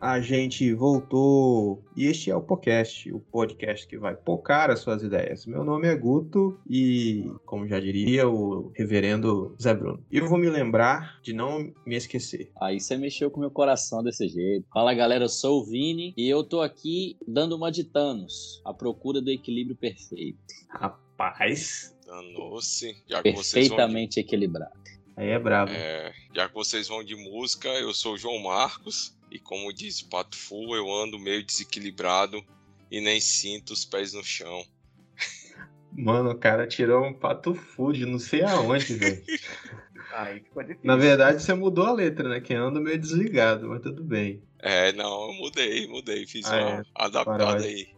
a gente voltou e este é o podcast, o podcast que vai pocar as suas ideias. Meu nome é Guto e, como já diria o reverendo Zé Bruno, eu vou me lembrar de não me esquecer. Aí você mexeu com meu coração desse jeito. Fala galera, eu sou o Vini e eu tô aqui dando uma de Thanos, a procura do equilíbrio perfeito. Rapaz, Danou-se. Já que vocês vão Perfeitamente equilibrado. aí é brabo. é, já que vocês vão de música, eu sou o João Marcos. E como diz o Pato Fu, eu ando meio desequilibrado e nem sinto os pés no chão. Mano, o cara tirou um pato food, não sei aonde, velho. Aí ficou difícil. Na verdade, você mudou a letra, né? Que anda meio desligado, mas tudo bem. É, não, eu mudei, mudei. Fiz Ah, uma é. adaptada Paródia. aí.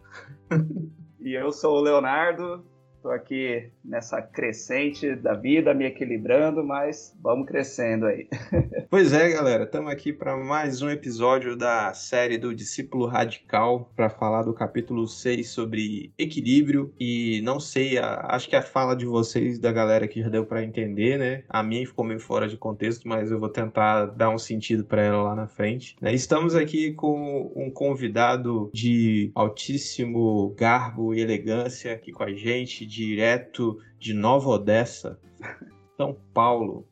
E eu sou o Leonardo, tô aqui nessa crescente da vida, me equilibrando, mas vamos crescendo aí. Pois é, galera, estamos aqui para mais um episódio da série do Discípulo Radical para falar do capítulo 6 sobre equilíbrio e não sei, acho que a fala de vocês da galera que já deu para entender, né? A minha ficou meio fora de contexto, mas eu vou tentar dar um sentido para ela lá na frente. né? Estamos aqui com um convidado de altíssimo garbo e elegância aqui com a gente, direto de Nova Odessa, São Paulo.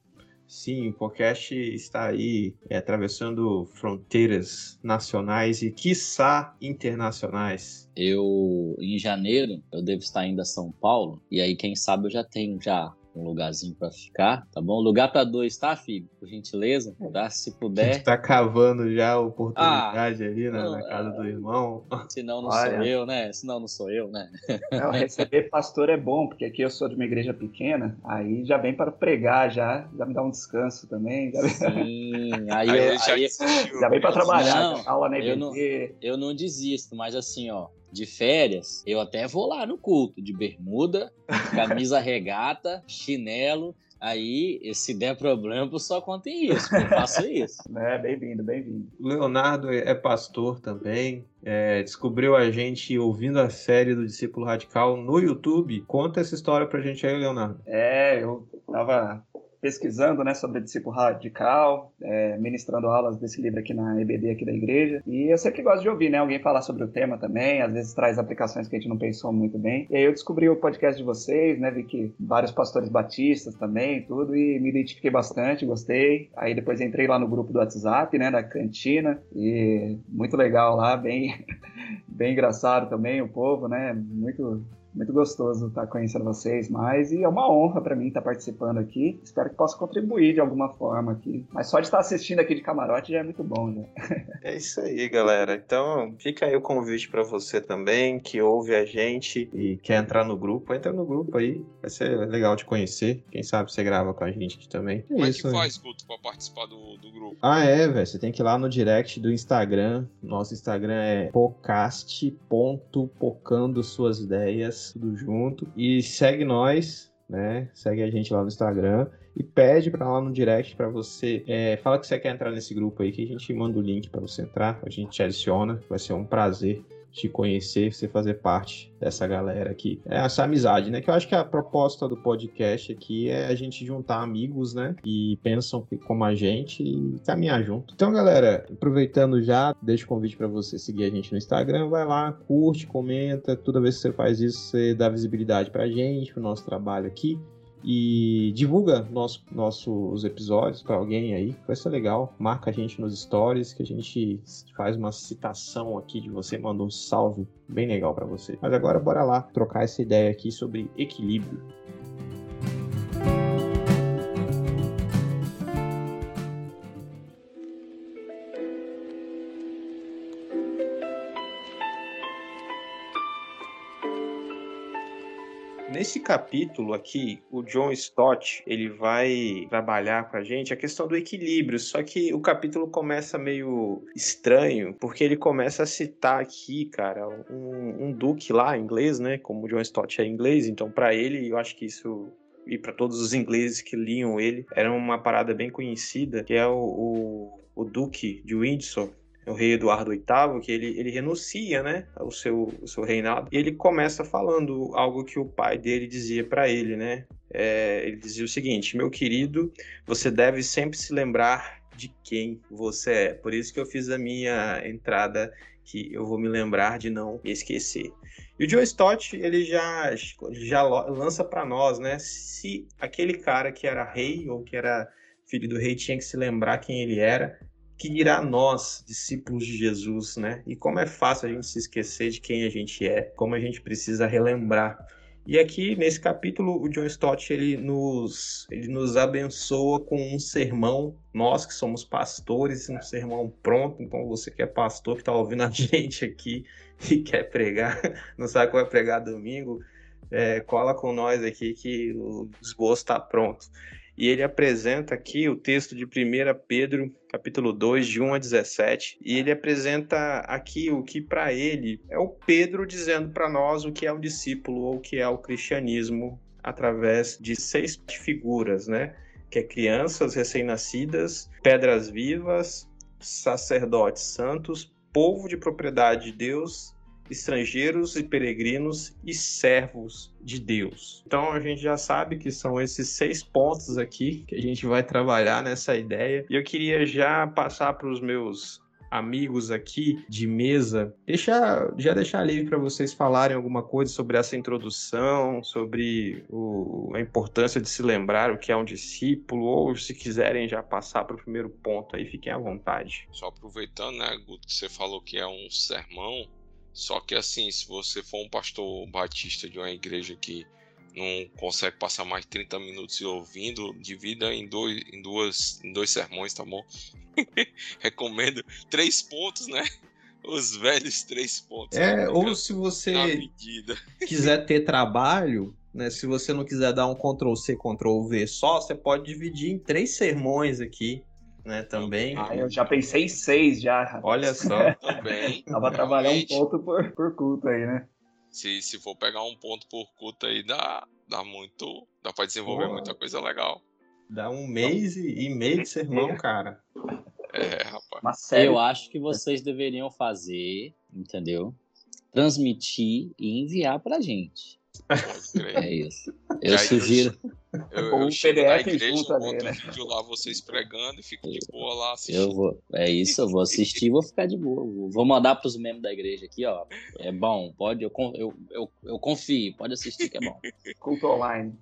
Sim, o podcast está aí é, atravessando fronteiras nacionais e, quiçá, internacionais. Eu, em janeiro, eu devo estar indo a São Paulo. E aí, quem sabe, eu já tenho já um lugarzinho pra ficar, tá bom? Lugar pra dois, tá, filho? Por gentileza, tá? Se A gente puder. está cavando já a oportunidade ali na, não, na casa é. do irmão. Senão não Olha. sou eu, né? Senão não sou eu, né? Não, receber pastor é bom, porque aqui eu sou de uma igreja pequena, aí já vem para pregar, já, já me dá um descanso também, já, Sim, aí, Aí eu, já aí desistiu. já vem para trabalhar, Não, aula na eu não- eu não desisto, mas assim, ó, de férias, eu até vou lá no culto, de bermuda, camisa regata, chinelo. Aí, se der problema, só conto isso, eu faço isso. É, bem-vindo, bem-vindo. O Leonardo é pastor também. é, descobriu a gente ouvindo a série do Discípulo Radical no YouTube. Conta essa história pra gente aí, Leonardo. É, eu estava pesquisando né, sobre discípulo radical, é, ministrando aulas desse livro aqui na EBD aqui da igreja. E eu sempre gosto de ouvir né, alguém falar sobre o tema também, às vezes traz aplicações que a gente não pensou muito bem. E aí eu descobri o podcast de vocês, né, vi que vários pastores batistas também, tudo, e me identifiquei bastante, gostei. Aí depois entrei lá no grupo do WhatsApp, né, da cantina, e muito legal lá, bem, bem engraçado também o povo, né, muito muito gostoso estar conhecendo vocês mais e é uma honra para mim estar participando aqui. Espero que possa contribuir de alguma forma aqui. Mas só de estar assistindo aqui de camarote já é muito bom, né? É isso aí, galera. Então, fica aí o convite pra você também, que ouve a gente e quer entrar no grupo. Entra no grupo aí, vai ser legal de conhecer. Quem sabe você grava com a gente aqui também. É Como é que aí. faz, Guto, pra participar do, do grupo? Ah, é, velho. Você tem que ir lá no direct do Instagram. Nosso Instagram é podcast.pocando suas ideias, tudo junto. E segue nós, né? Segue a gente lá no Instagram. E pede pra lá no direct pra você. é, fala que você quer entrar nesse grupo aí, que a gente manda o link pra você entrar. A gente te adiciona. Vai ser um prazer te conhecer, você fazer parte dessa galera aqui. É essa amizade, né? Que eu acho que a proposta do podcast aqui é a gente juntar amigos, né? Que pensam como a gente e caminhar junto. Então, galera, aproveitando já, deixo o convite para você seguir a gente no Instagram. Vai lá, curte, comenta. Toda vez que você faz isso, você dá visibilidade pra gente, pro nosso trabalho aqui. E divulga nosso, nossos episódios para alguém aí, vai ser legal. Marca a gente nos stories, que a gente faz uma citação aqui de você, manda um salve bem legal para você. Mas agora bora lá trocar essa ideia aqui sobre equilíbrio. Nesse capítulo aqui, o John Stott, ele vai trabalhar com a gente a questão do equilíbrio, só que o capítulo começa meio estranho, porque ele começa a citar aqui, cara, um, um duque lá, inglês, né, como o John Stott é inglês, então para ele, eu acho que isso e para todos os ingleses que liam ele, era uma parada bem conhecida, que é o, o, o Duque de Windsor, o rei Eduardo VIII, que ele, ele renuncia, né, ao seu, ao seu reinado, e ele começa falando algo que o pai dele dizia para ele, né, é, ele dizia o seguinte, meu querido, você deve sempre se lembrar de quem você é, por isso que eu fiz a minha entrada que eu vou me lembrar de não esquecer. E o Joe Stott, ele já, já lança para nós, né, se aquele cara que era rei ou que era filho do rei tinha que se lembrar quem ele era, que dirá nós, discípulos de Jesus, né? E como é fácil a gente se esquecer de quem a gente é, como a gente precisa relembrar. E aqui nesse capítulo o John Stott ele nos ele nos abençoa com um sermão. Nós que somos pastores, um sermão pronto. Então você que é pastor que está ouvindo a gente aqui e quer pregar, não sabe como é pregar domingo, é, cola com nós aqui que o esboço está pronto e ele apresenta aqui o texto de 1 Pedro, capítulo 2, de 1 a 17, e ele apresenta aqui o que para ele é o Pedro dizendo para nós o que é o discípulo ou o que é o cristianismo através de seis figuras, né? Que é crianças recém-nascidas, pedras vivas, sacerdotes santos, povo de propriedade de Deus estrangeiros e peregrinos e servos de Deus. Então a gente já sabe que são esses seis pontos aqui que a gente vai trabalhar nessa ideia. E eu queria já passar para os meus amigos aqui de mesa, deixar, já deixar livre para vocês falarem alguma coisa sobre essa introdução, sobre o, a importância de se lembrar o que é um discípulo, ou se quiserem já passar para o primeiro ponto aí, fiquem à vontade. Só aproveitando, né, Guto, você falou que é um sermão, só que assim, se você for um pastor batista de uma igreja que não consegue passar mais de 30 minutos ouvindo, divida em dois, em duas, em dois sermões, tá bom? Recomendo três pontos, né? Os velhos três pontos. É, ou se você quiser ter trabalho, né? Se você não quiser dar um Ctrl C, Ctrl V só, você pode dividir em três sermões aqui né, também. Ah, eu já pensei em seis já. Olha só. também. Dá pra trabalhar um ponto por, por culto aí, né? Se, se for pegar um ponto por culto aí, dá, dá muito. Dá pra desenvolver Pô, muita coisa legal. Dá um mês e, e meio de sermão, cara. É, rapaz. Mas eu acho que vocês deveriam fazer, entendeu? Transmitir e enviar pra gente. É isso. Eu sugiro. Eu, eu um chego PDF na igreja, junto ali, né? vídeo lá, vocês pregando e fico de boa lá assistindo. Eu vou, é isso, eu vou assistir e vou ficar de boa. Vou mandar pros membros da igreja aqui, ó. É bom, pode, eu, eu, eu, eu confio, pode assistir que é bom. Culto online.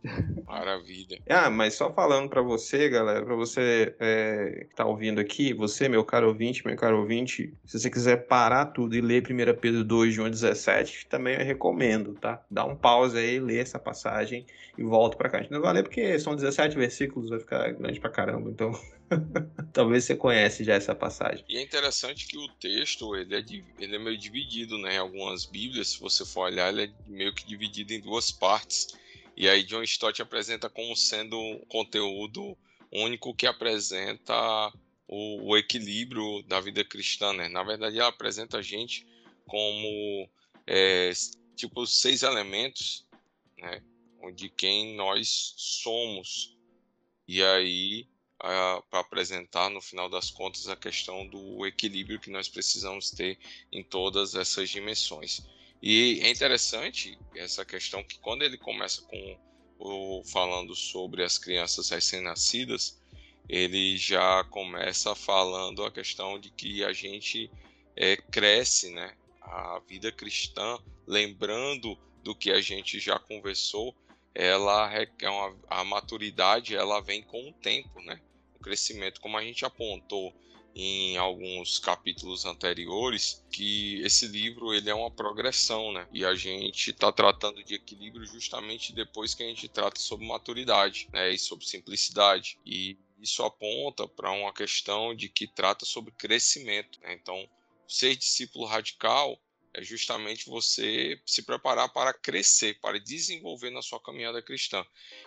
Maravilha. Ah, mas só falando para você, galera, para você é, que tá ouvindo aqui, você, meu caro ouvinte, meu caro ouvinte, se você quiser parar tudo e ler 1 Pedro 2, de 1 a 17, também eu recomendo, tá? Dá um pause aí, lê essa passagem e volta para cá. A gente não vai ler porque são 17 versículos, vai ficar grande pra caramba, então talvez você conhece já essa passagem. E é interessante que o texto, ele é, ele é meio dividido, né? Em algumas bíblias, se você for olhar, ele é meio que dividido em duas partes. E aí John Stott apresenta como sendo um conteúdo único que apresenta o, o equilíbrio da vida cristã, né? Na verdade, ela apresenta a gente como é, tipo seis elementos, né? De quem nós somos. E aí, para apresentar no final das contas a questão do equilíbrio que nós precisamos ter em todas essas dimensões. E é interessante essa questão que quando ele começa com o, falando sobre as crianças recém-nascidas, ele já começa falando a questão de que a gente é, cresce, né? A vida cristã, lembrando do que a gente já conversou, ela é uma, a maturidade ela vem com o tempo, né? O crescimento, como a gente apontou em alguns capítulos anteriores, que esse livro ele é uma progressão, né? E a gente está tratando de equilíbrio justamente depois que a gente trata sobre maturidade, né? E sobre simplicidade. E isso aponta para uma questão de que trata sobre crescimento. Né? Então, ser discípulo radical é justamente você se preparar para crescer, para desenvolver na sua caminhada cristã.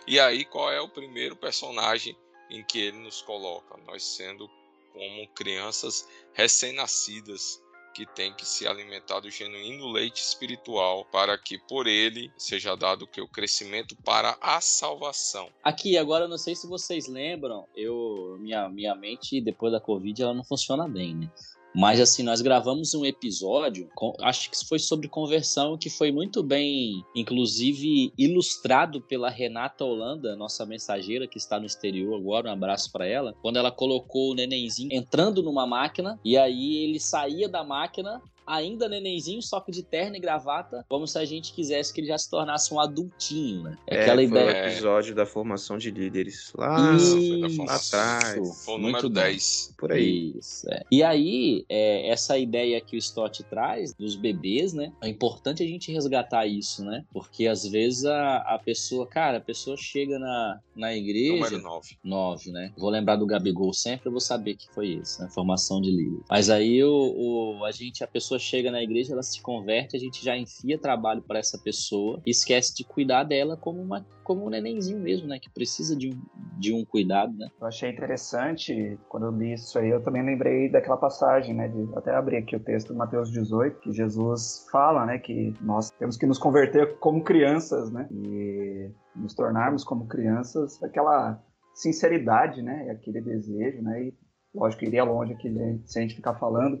E aí, qual é o primeiro personagem em que ele nos coloca? Nós sendo como crianças recém-nascidas que tem que se alimentar do genuíno leite espiritual para que por ele seja dado que o crescimento para a salvação. Aqui, agora eu não sei se vocês lembram, eu minha, minha mente depois da Covid ela não funciona bem, né? Mas assim, nós gravamos um episódio, acho que foi sobre conversão, que foi muito bem, inclusive, ilustrado pela Renata Holanda, nossa mensageira que está no exterior agora, um abraço para ela, quando ela colocou o nenenzinho entrando numa máquina e aí ele saía da máquina ainda nenenzinho, só que de terno e gravata, como se a gente quisesse que ele já se tornasse um adultinho, né? É, Aquela ideia. o episódio da formação de líderes lá, Isso, lá atrás. Foi o número 10. Por aí. Isso, é. E aí, é, essa ideia que o Stott traz dos bebês, né? É importante a gente resgatar isso, né? Porque às vezes a, a pessoa, cara, a pessoa chega na, na igreja. Número 9. 9, né? Vou lembrar do Gabigol sempre, eu vou saber que foi esse, né? Formação de líder. Mas aí o, o, a gente, a pessoa chega na igreja, ela se converte, a gente já enfia trabalho para essa pessoa esquece de cuidar dela como, uma, como um nenenzinho mesmo, né? Que precisa de um, de um cuidado, né? Eu achei interessante, quando eu li isso aí, eu também lembrei daquela passagem, né? De, até abrir aqui o texto de Mateus 18, que Jesus fala, né? Que nós temos que nos converter como crianças, né? E nos tornarmos como crianças, aquela sinceridade, né? Aquele desejo, né? E, lógico, iria longe aqui se a gente ficar falando,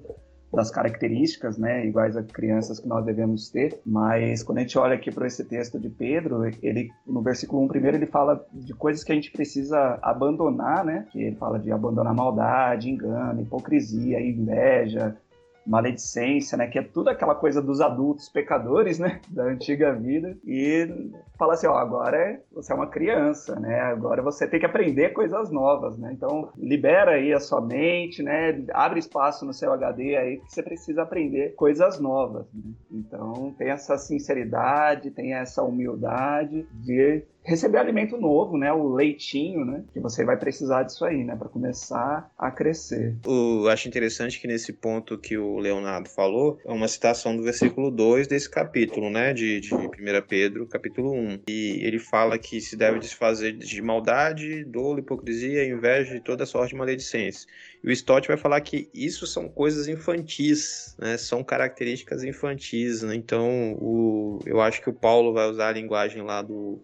das características, né, iguais a crianças que nós devemos ter, mas quando a gente olha aqui para esse texto de Pedro, ele no versículo 1 primeiro ele fala de coisas que a gente precisa abandonar, né? Que ele fala de abandonar maldade, engano, hipocrisia, inveja, maledicência, né? Que é tudo aquela coisa dos adultos pecadores, né? Da antiga vida. E fala assim, ó, agora é, você é uma criança, né? Agora você tem que aprender coisas novas, né? Então, libera aí a sua mente, né? Abre espaço no seu HD aí que você precisa aprender coisas novas, né? Então, tem essa sinceridade, tem essa humildade de receber alimento novo, né? O leitinho, né? Que você vai precisar disso aí, né? Para começar a crescer. Eu acho interessante que nesse ponto que o Leonardo falou, é uma citação do versículo 2 desse capítulo, né? De, de 1 Pedro, capítulo 1. E ele fala que se deve desfazer de maldade, dolo, hipocrisia, inveja e toda sorte de maledicência. E o Stott vai falar que isso são coisas infantis, né? São características infantis, né? Então, o, eu acho que o Paulo vai usar a linguagem lá do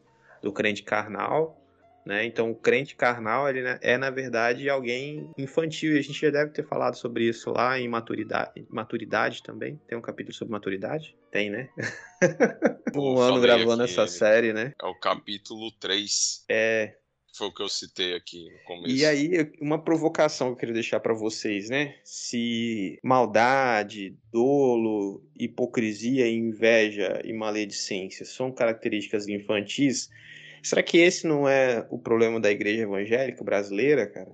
do crente carnal, né? Então, o crente carnal ele né, é, na verdade, alguém infantil. E a gente já deve ter falado sobre isso lá em maturidade, maturidade também. Tem um capítulo sobre maturidade? Tem, né? um ano gravando essa série, né? É o capítulo 3. É. Foi o que eu citei aqui no começo. E aí, uma provocação que eu queria deixar para vocês, né? Se maldade, dolo, hipocrisia, inveja e maledicência são características infantis, Será que esse não é o problema da igreja evangélica brasileira, cara?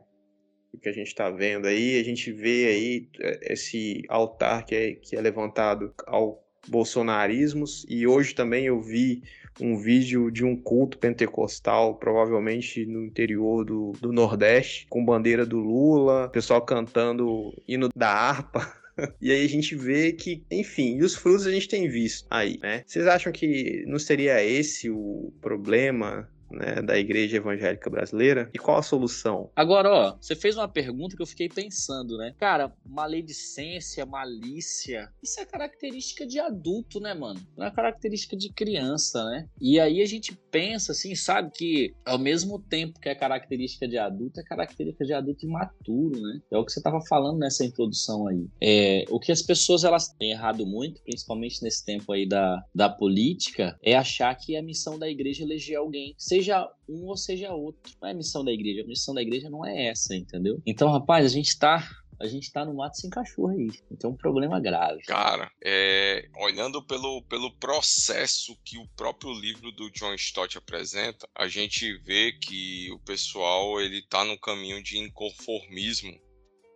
O que a gente está vendo aí, a gente vê aí é, esse altar que é, que é levantado ao bolsonarismos e hoje também eu vi um vídeo de um culto pentecostal, provavelmente no interior do, do Nordeste, com bandeira do Lula, pessoal cantando hino da harpa. e aí a gente vê que, enfim, e os frutos a gente tem visto aí, né? Vocês acham que não seria esse o problema né, da igreja evangélica brasileira. E qual a solução? Agora, ó, você fez uma pergunta que eu fiquei pensando, né? Cara, maledicência, malícia, isso é característica de adulto, né, mano? Não é característica de criança, né? E aí a gente pensa assim, sabe, que ao mesmo tempo que é característica de adulto, é característica de adulto imaturo, né? É o que você tava falando nessa introdução aí. É, o que as pessoas elas têm errado muito, principalmente nesse tempo aí da, da política, é achar que a missão da igreja é eleger alguém, seja seja um ou seja outro. Não é missão da igreja. A missão da igreja não é essa, entendeu? Então, rapaz, a gente tá a gente tá no mato sem cachorro aí. Então é um problema grave. Cara, é, olhando pelo, pelo processo que o próprio livro do John Stott apresenta, a gente vê que o pessoal ele tá no caminho de inconformismo,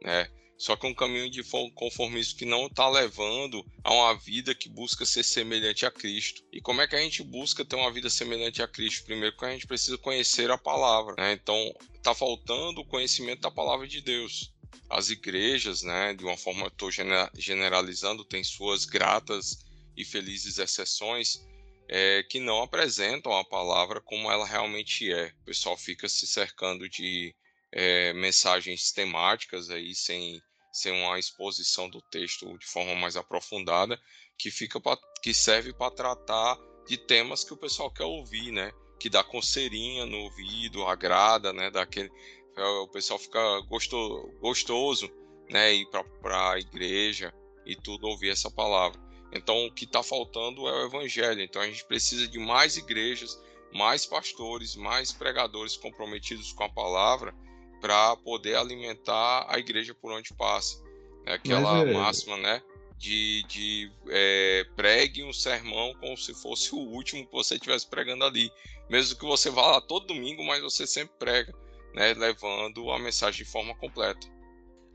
né? Só que um caminho de conformismo que não está levando a uma vida que busca ser semelhante a Cristo. E como é que a gente busca ter uma vida semelhante a Cristo? Primeiro, porque a gente precisa conhecer a palavra. Né? Então, está faltando o conhecimento da palavra de Deus. as igrejas, né, de uma forma estou generalizando, têm suas gratas e felizes exceções é, que não apresentam a palavra como ela realmente é. O pessoal fica se cercando de é, mensagens temáticas aí sem, sem uma exposição do texto de forma mais aprofundada que fica pra, que serve para tratar de temas que o pessoal quer ouvir, né? Que dá coceirinha no ouvido, agrada, né? Daquele, é, o pessoal fica gostoso, gostoso né? Ir para a igreja e tudo ouvir essa palavra. Então, o que está faltando é o evangelho. Então, a gente precisa de mais igrejas, mais pastores, mais pregadores comprometidos com a palavra para poder alimentar a igreja por onde passa. É aquela é... máxima, né? De, de é, pregue um sermão como se fosse o último que você estivesse pregando ali. Mesmo que você vá lá todo domingo, mas você sempre prega, né? Levando a mensagem de forma completa.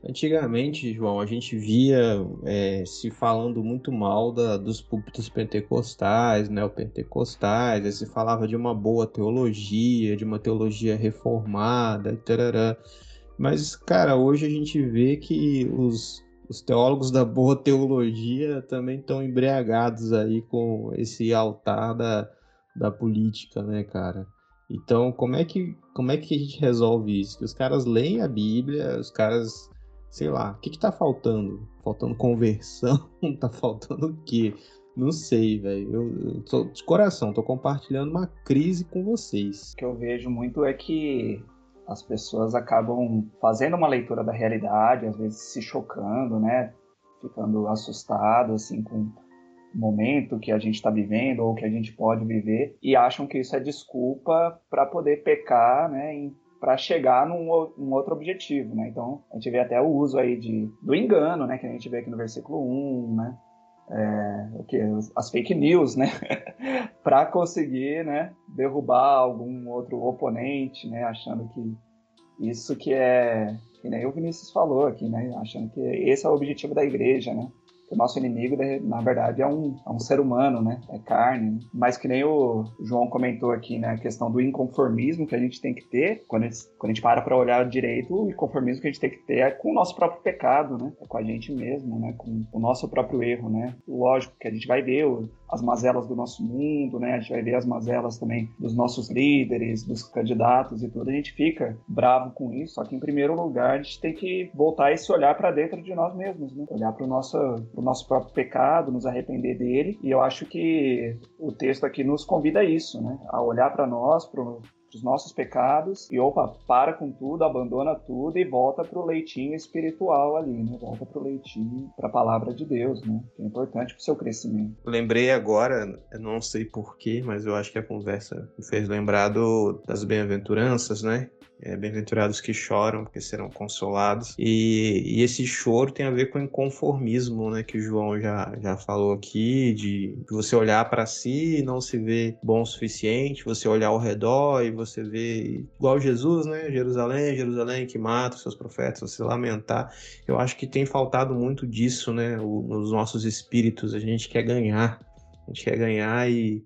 Antigamente, João, a gente via é, se falando muito mal da, dos púlpitos pentecostais, neopentecostais, aí se falava de uma boa teologia, de uma teologia reformada, tarará. Mas, cara, hoje a gente vê que os, os teólogos da boa teologia também estão embriagados aí com esse altar da, da política, né, cara? Então, como é que como é que a gente resolve isso? Que os caras leem a Bíblia, os caras sei lá, o que que tá faltando? Faltando conversão? tá faltando o quê? Não sei, velho. Eu, eu tô de coração, tô compartilhando uma crise com vocês. O que eu vejo muito é que as pessoas acabam fazendo uma leitura da realidade, às vezes se chocando, né? Ficando assustado, assim, com o momento que a gente está vivendo ou que a gente pode viver e acham que isso é desculpa para poder pecar, né? Em para chegar num, outro objetivo, né? Então, a gente vê até o uso aí de, do engano, né? Que a gente vê aqui no versículo 1, né? É, o que as fake news, né, para conseguir, né, derrubar algum outro oponente, né, achando que isso que é, que nem o Vinícius falou aqui, né, achando que esse é o objetivo da igreja, né, o nosso inimigo, na verdade, é um, é um ser humano, né? É carne. Mas que nem o João comentou aqui, né? A questão do inconformismo que a gente tem que ter, quando a gente, quando a gente para para olhar direito, o inconformismo que a gente tem que ter é com o nosso próprio pecado, né? É com a gente mesmo, né? Com o nosso próprio erro, né? Lógico que a gente vai ver o, as mazelas do nosso mundo, né? A gente vai ver as mazelas também dos nossos líderes, dos candidatos e tudo. A gente fica bravo com isso, só que em primeiro lugar a gente tem que voltar esse olhar para dentro de nós mesmos, né? Olhar para o nosso, nosso próprio pecado, nos arrepender dele. E eu acho que o texto aqui nos convida a isso, né? A olhar para nós, pro os nossos pecados e opa, para com tudo, abandona tudo e volta para o leitinho espiritual ali, né? Volta para o leitinho, para a palavra de Deus, né? Que é importante para o seu crescimento. Lembrei agora, não sei porquê, mas eu acho que a conversa me fez lembrar do, das bem-aventuranças, né? É, Bem-aventurados que choram, porque serão consolados. E, e, esse choro tem a ver com o inconformismo, né? Que o João já, já falou aqui, de, você olhar para si e não se ver bom o suficiente, você olhar ao redor e você ver, igual Jesus, né? Jerusalém, Jerusalém que mata os seus profetas, você lamentar. Eu acho que tem faltado muito disso, né? O, nos nossos espíritos. A gente quer ganhar. A gente quer ganhar e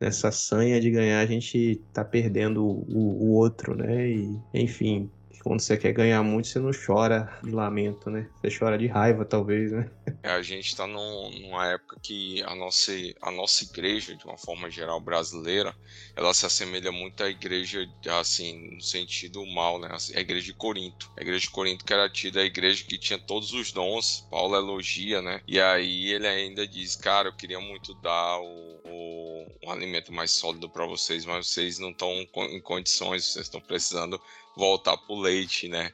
nessa sanha de ganhar, a gente tá perdendo o, o outro, né? E, enfim, quando você quer ganhar muito, você não chora de lamento, né? Você chora de raiva, talvez, né? É, a gente está num, numa época que a nossa, a nossa igreja, de uma forma geral brasileira, ela se assemelha muito à igreja, assim, no sentido mal, né? A igreja de Corinto. A igreja de Corinto que era tida a igreja que tinha todos os dons, Paulo elogia, né? E aí ele ainda diz, cara, eu queria muito dar o, o um alimento mais sólido para vocês, mas vocês não estão em condições, vocês estão precisando voltar pro leite, né?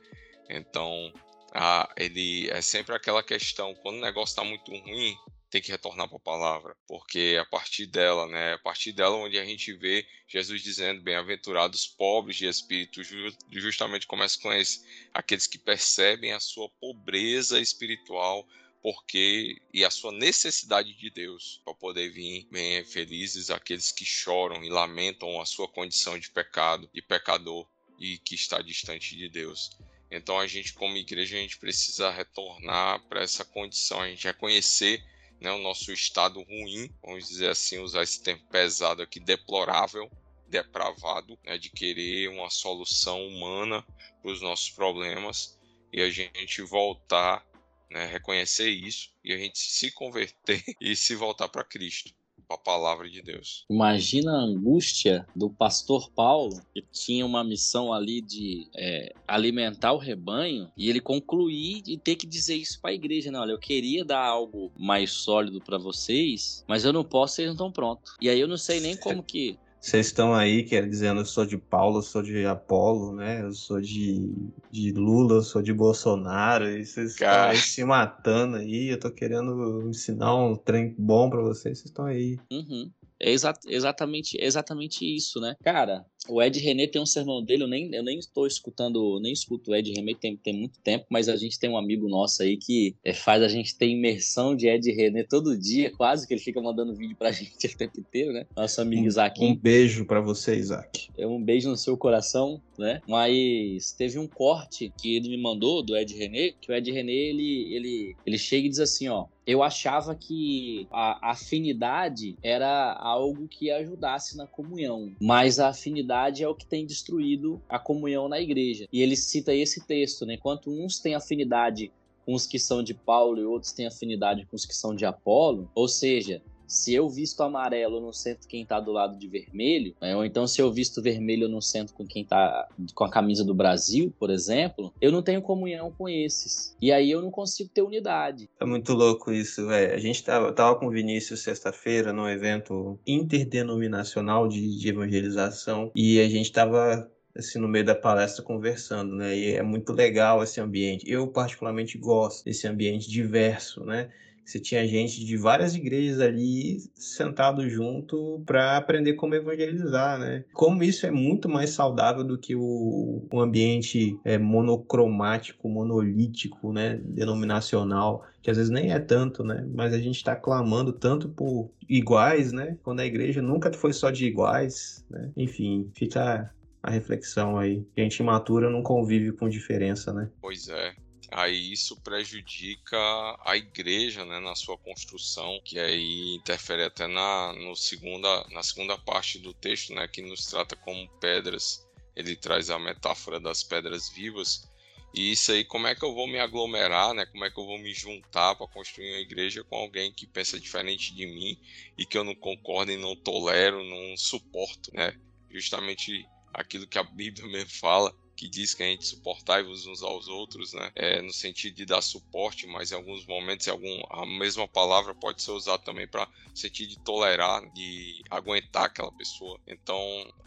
Então, a, ele é sempre aquela questão, quando o negócio está muito ruim, tem que retornar para a palavra, porque é a partir dela, né, é a partir dela onde a gente vê Jesus dizendo, bem-aventurados pobres de espírito, justamente começa com esse, aqueles que percebem a sua pobreza espiritual, porque e a sua necessidade de Deus para poder vir bem felizes aqueles que choram e lamentam a sua condição de pecado, de pecador e que está distante de Deus. Então a gente como igreja a gente precisa retornar para essa condição, a gente reconhecer né, o nosso estado ruim, vamos dizer assim, usar esse termo pesado aqui, deplorável, depravado, né, de querer uma solução humana para os nossos problemas e a gente voltar, né, reconhecer isso e a gente se converter e se voltar para Cristo a palavra de Deus. Imagina a angústia do pastor Paulo, que tinha uma missão ali de é, alimentar o rebanho, e ele concluir e ter que dizer isso para a igreja: não, olha, eu queria dar algo mais sólido para vocês, mas eu não posso, vocês não estão prontos. E aí eu não sei nem como que vocês estão aí, quer dizendo, eu sou de Paulo, eu sou de Apolo, né? Eu sou de, de Lula, eu sou de Bolsonaro, e vocês estão aí se matando aí, eu tô querendo ensinar um trem bom para vocês, vocês estão aí. Uhum. É exa exatamente, exatamente isso, né? Cara, o Ed René tem um sermão dele, eu nem, eu nem estou escutando, nem escuto o Ed René tem, tem muito tempo, mas a gente tem um amigo nosso aí que é, faz a gente ter imersão de Ed René todo dia, quase que ele fica mandando vídeo pra gente o tempo inteiro, né? Nosso amigo um, Isaac. Um beijo para você, Isaac. É um beijo no seu coração, né? Mas teve um corte que ele me mandou do Ed René, que o Ed René ele, ele, ele chega e diz assim, ó, eu achava que a afinidade era algo que ajudasse na comunhão, mas a afinidade é o que tem destruído a comunhão na igreja. E ele cita esse texto, né? Enquanto uns têm afinidade com os que são de Paulo e outros têm afinidade com os que são de Apolo, ou seja, se eu visto amarelo, eu não sento quem tá do lado de vermelho, né? ou então se eu visto vermelho, eu não sento com quem tá com a camisa do Brasil, por exemplo, eu não tenho comunhão com esses. E aí eu não consigo ter unidade. É muito louco isso, velho. A gente tava, tava com o Vinícius sexta-feira num evento interdenominacional de, de evangelização e a gente tava assim no meio da palestra conversando, né? E é muito legal esse ambiente. Eu particularmente gosto desse ambiente diverso, né? Você tinha gente de várias igrejas ali sentado junto para aprender como evangelizar, né? Como isso é muito mais saudável do que o, o ambiente é, monocromático, monolítico, né? Denominacional, que às vezes nem é tanto, né? Mas a gente está clamando tanto por iguais, né? Quando a igreja nunca foi só de iguais, né? Enfim, fica a reflexão aí. Gente imatura não convive com diferença, né? Pois é aí isso prejudica a igreja né, na sua construção, que aí interfere até na, no segunda, na segunda parte do texto, né, que nos trata como pedras. Ele traz a metáfora das pedras vivas. E isso aí, como é que eu vou me aglomerar, né? Como é que eu vou me juntar para construir uma igreja com alguém que pensa diferente de mim e que eu não concordo e não tolero, não suporto, né? Justamente aquilo que a Bíblia mesmo fala, que diz que a gente suportai-vos uns aos outros, né? É, no sentido de dar suporte, mas em alguns momentos algum, a mesma palavra pode ser usada também para sentido de tolerar, de aguentar aquela pessoa. Então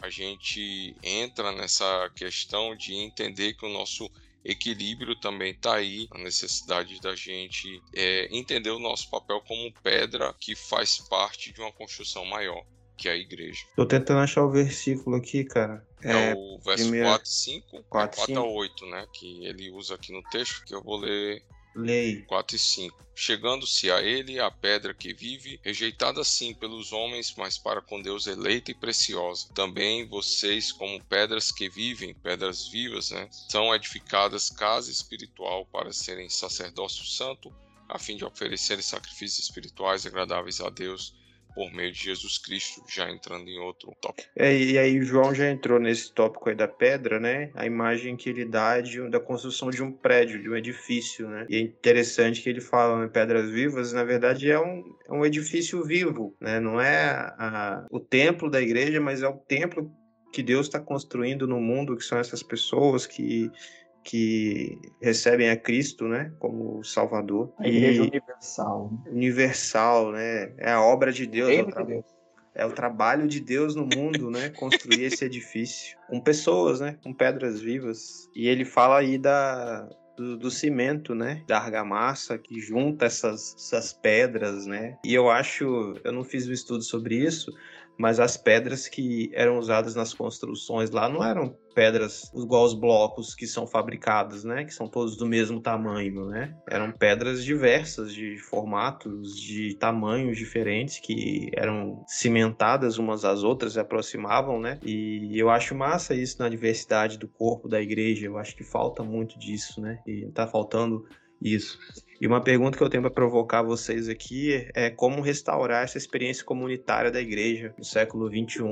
a gente entra nessa questão de entender que o nosso equilíbrio também está aí, a necessidade da gente é, entender o nosso papel como pedra que faz parte de uma construção maior que é a igreja. Tô tentando achar o versículo aqui, cara. É, é o verso primeira... 4, 5, 4, 4 5. a 8, né? Que ele usa aqui no texto, que eu vou ler Lei. 4 e 5. Chegando-se a ele a pedra que vive, rejeitada sim pelos homens, mas para com Deus eleita e preciosa. Também vocês, como pedras que vivem, pedras vivas, né, são edificadas casa espiritual para serem sacerdócio santo, a fim de oferecerem sacrifícios espirituais agradáveis a Deus por meio de Jesus Cristo, já entrando em outro tópico. É, e aí João já entrou nesse tópico aí da pedra, né? A imagem que ele dá de, da construção de um prédio, de um edifício, né? E é interessante que ele fala, né, pedras vivas, na verdade é um, é um edifício vivo, né? Não é a, o templo da igreja, mas é o templo que Deus está construindo no mundo, que são essas pessoas que que recebem a Cristo, né, como Salvador. A Igreja e Universal. Universal, né? É a obra de Deus. É o, tra... Deus. é o trabalho de Deus no mundo, né? Construir esse edifício com pessoas, né? Com pedras vivas. E ele fala aí da do, do, cimento, né? Da argamassa que junta essas, essas pedras, né? E eu acho, eu não fiz um estudo sobre isso, mas as pedras que eram usadas nas construções lá não eram pedras igual os blocos que são fabricados, né? Que são todos do mesmo tamanho, né? Eram pedras diversas, de formatos, de tamanhos diferentes, que eram cimentadas umas às outras, e aproximavam, né? E eu acho massa isso na diversidade do corpo da igreja. Eu acho que falta muito disso, né? E tá faltando isso. E uma pergunta que eu tenho para provocar vocês aqui é como restaurar essa experiência comunitária da igreja no século XXI,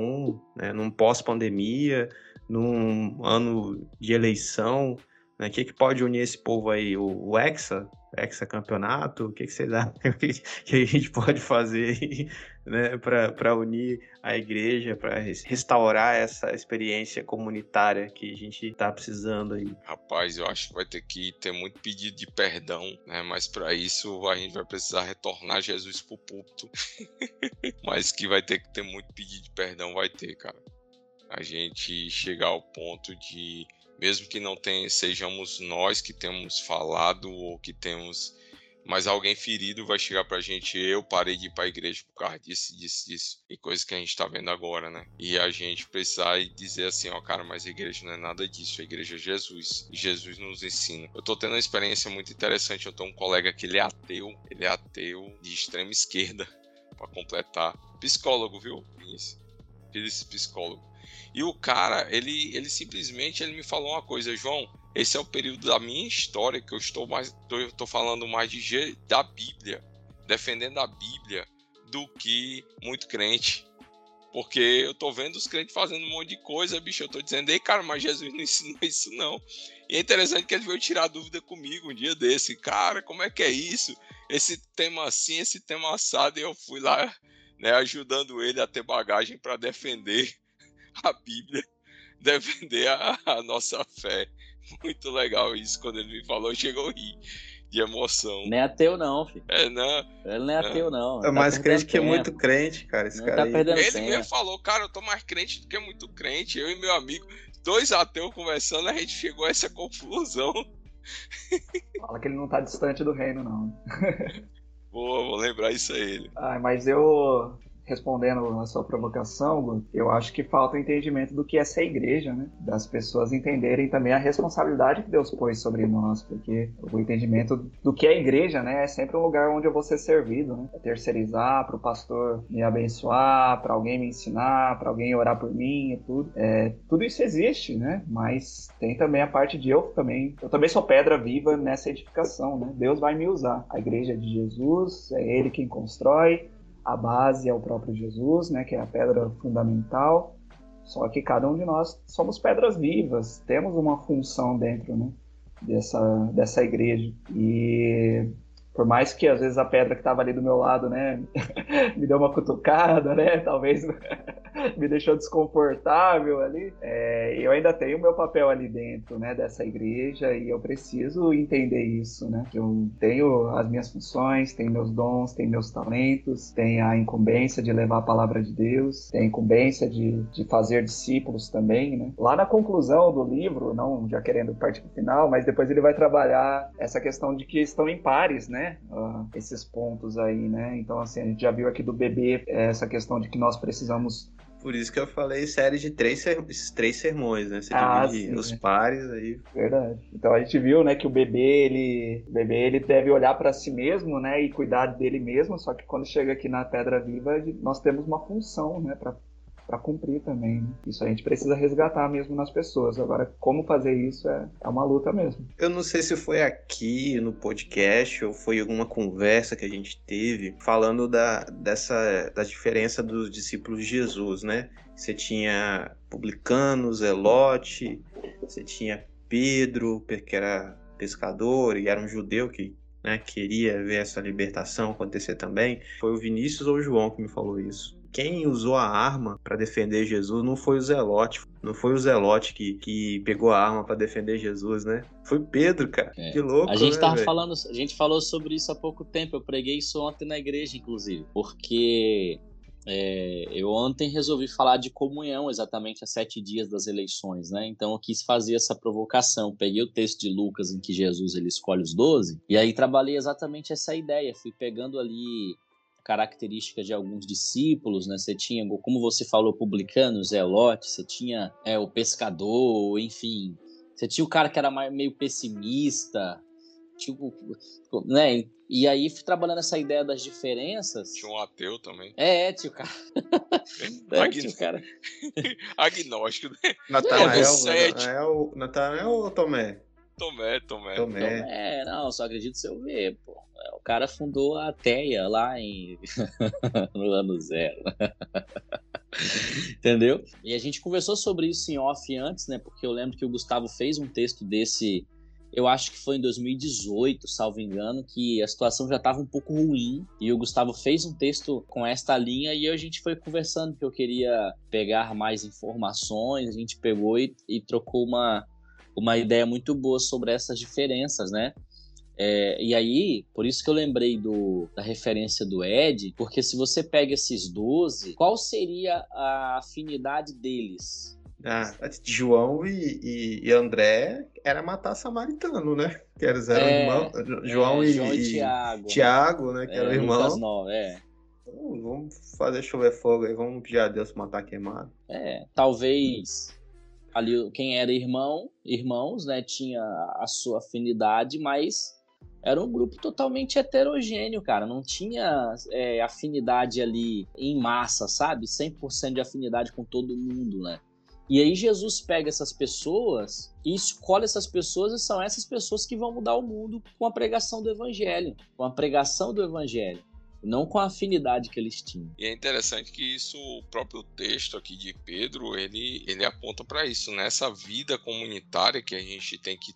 né, num pós-pandemia, num ano de eleição, O que, que pode unir esse povo aí? O, o Hexa? Hexa-campeonato? O que, que vocês acham que a gente pode fazer aí, né, para unir a igreja, para restaurar essa experiência comunitária que a gente está precisando aí? Rapaz, eu acho que vai ter que ter muito pedido de perdão, né? Mas para isso a gente vai precisar retornar Jesus pro púlpito. Mas que vai ter que ter muito pedido de perdão, vai ter, cara. A gente chegar ao ponto de mesmo que não tenha, sejamos nós que temos falado ou que temos mas alguém ferido vai chegar pra gente, eu parei de ir pra igreja por causa disso, disso, disso, e coisas que a gente tá vendo agora, né? E a gente precisar dizer assim, ó, cara, mas a igreja não é nada disso, a igreja é Jesus, e Jesus nos ensina. Eu tô tendo uma experiência muito interessante, eu tenho um colega que ele é ateu, ele é ateu de extrema esquerda, para completar. Psicólogo, viu, desse psicólogo. E o cara, ele, ele simplesmente ele me falou uma coisa, João. Esse é o período da minha história que eu estou mais, tô, tô falando mais de da Bíblia, defendendo a Bíblia, do que muito crente. Porque eu tô vendo os crentes fazendo um monte de coisa, bicho. Eu tô dizendo, ei, cara, mas Jesus não ensinou isso, não. E é interessante que ele veio tirar dúvida comigo um dia desse. Cara, como é que é isso? Esse tema assim, esse tema assado. E eu fui lá, né, ajudando ele a ter bagagem para defender a Bíblia, defender a, a, nossa fé. Muito legal isso. Quando ele me falou, chegou a rir de emoção. Nem ateu, não, filho. É, não. Ele não é ateu, não. É mais tá crente que é muito crente, cara. Esse cara tá ele tempo. mesmo falou, cara, eu tô mais crente do que muito crente. Eu e meu amigo, dois ateus conversando, a gente chegou a essa conclusão. Fala que ele não tá distante do reino, não. Boa, vou lembrar isso a ele. Ah, mas eu respondendo a sua provocação, eu acho que falta entendimento do que é ser igreja, né? Das pessoas entenderem também a responsabilidade que Deus pôs sobre nós, porque o entendimento do que é igreja, né, é sempre um lugar onde eu vou ser servido, né? É terceirizar para o pastor me abençoar, para alguém me ensinar, para alguém orar por mim e tudo. É, tudo isso existe, né? Mas tem também a parte de eu também. Eu também sou pedra viva nessa edificação, né? Deus vai me usar. A igreja é de Jesus, é Ele quem constrói a base é o próprio Jesus, né, que é a pedra fundamental. Só que cada um de nós somos pedras vivas, temos uma função dentro né, dessa, dessa igreja. E por mais que às vezes a pedra que estava ali do meu lado, né, me deu uma cutucada, né, talvez me deixou desconfortável ali, é, eu ainda tenho meu papel ali dentro, né, dessa igreja e eu preciso entender isso, né, eu tenho as minhas funções, tenho meus dons, tenho meus talentos, tenho a incumbência de levar a palavra de Deus, tenho a incumbência de, de fazer discípulos também, né. Lá na conclusão do livro, não já querendo partir para o final, mas depois ele vai trabalhar essa questão de que estão em pares, né, Uh, esses pontos aí, né? Então, assim, a gente já viu aqui do bebê essa questão de que nós precisamos por isso que eu falei série de três, ser... três sermões, né? Você ah, divide sim, os né? pares aí. Verdade. Então a gente viu, né, que o bebê, ele, o bebê, ele deve olhar para si mesmo, né, e cuidar dele mesmo. Só que quando chega aqui na Pedra Viva, nós temos uma função, né, para para cumprir também. Né? Isso a gente precisa resgatar mesmo nas pessoas. Agora, como fazer isso é, é uma luta mesmo. Eu não sei se foi aqui no podcast ou foi alguma conversa que a gente teve falando da, dessa, da diferença dos discípulos de Jesus, né? Você tinha publicanos, Zelote, você tinha Pedro, que era pescador e era um judeu que né, queria ver essa libertação acontecer também. Foi o Vinícius ou o João que me falou isso quem usou a arma para defender Jesus não foi o Zelote. Não foi o Zelote que, que pegou a arma para defender Jesus, né? Foi Pedro, cara. É. Que louco. A gente né, tava véio? falando, a gente falou sobre isso há pouco tempo. Eu preguei isso ontem na igreja, inclusive, porque é, eu ontem resolvi falar de comunhão exatamente a sete dias das eleições, né? Então eu quis fazer essa provocação. Peguei o texto de Lucas em que Jesus ele escolhe os doze e aí trabalhei exatamente essa ideia. Fui pegando ali características de alguns discípulos, né? Você tinha, como você falou, publicanos, Zelote, você tinha é, o pescador, enfim. Você tinha o cara que era meio pessimista, tipo, né? E aí, trabalhando essa ideia das diferenças. Tinha um ateu também. É, tinha o cara. é, tinha o cara. Agnóstico, né? Natanael, Natanael ou Tomé? Tomé, Tomé. Tomé. Tomé, não, só acredito se eu ver, pô. O cara fundou a TEA lá em... no ano zero. Entendeu? E a gente conversou sobre isso em off antes, né? Porque eu lembro que o Gustavo fez um texto desse eu acho que foi em 2018, salvo engano, que a situação já estava um pouco ruim e o Gustavo fez um texto com esta linha e a gente foi conversando que eu queria pegar mais informações, a gente pegou e, e trocou uma, uma ideia muito boa sobre essas diferenças, né? É, e aí, por isso que eu lembrei do, da referência do Ed, porque se você pega esses 12, qual seria a afinidade deles? Ah, João e, e, e, André era matar samaritano, né? Que eram É, irmãos. João, é, e, João e Tiago. Tiago, né? Que É, eram Lucas irmãos. 9, é. Então, vamos fazer chover fogo aí, vamos pedir a Deus matar queimado. É, talvez ali quem era irmão, irmãos, né, tinha a sua afinidade, mas era um grupo totalmente heterogêneo, cara. Não tinha é, afinidade ali em massa, sabe? 100% de afinidade com todo mundo, né? E aí Jesus pega essas pessoas e escolhe essas pessoas e são essas pessoas que vão mudar o mundo com a pregação do evangelho, com a pregação do evangelho, não com a afinidade que eles tinham. E é interessante que isso, o próprio texto aqui de Pedro, ele, ele aponta para isso, né? Essa vida comunitária que a gente tem que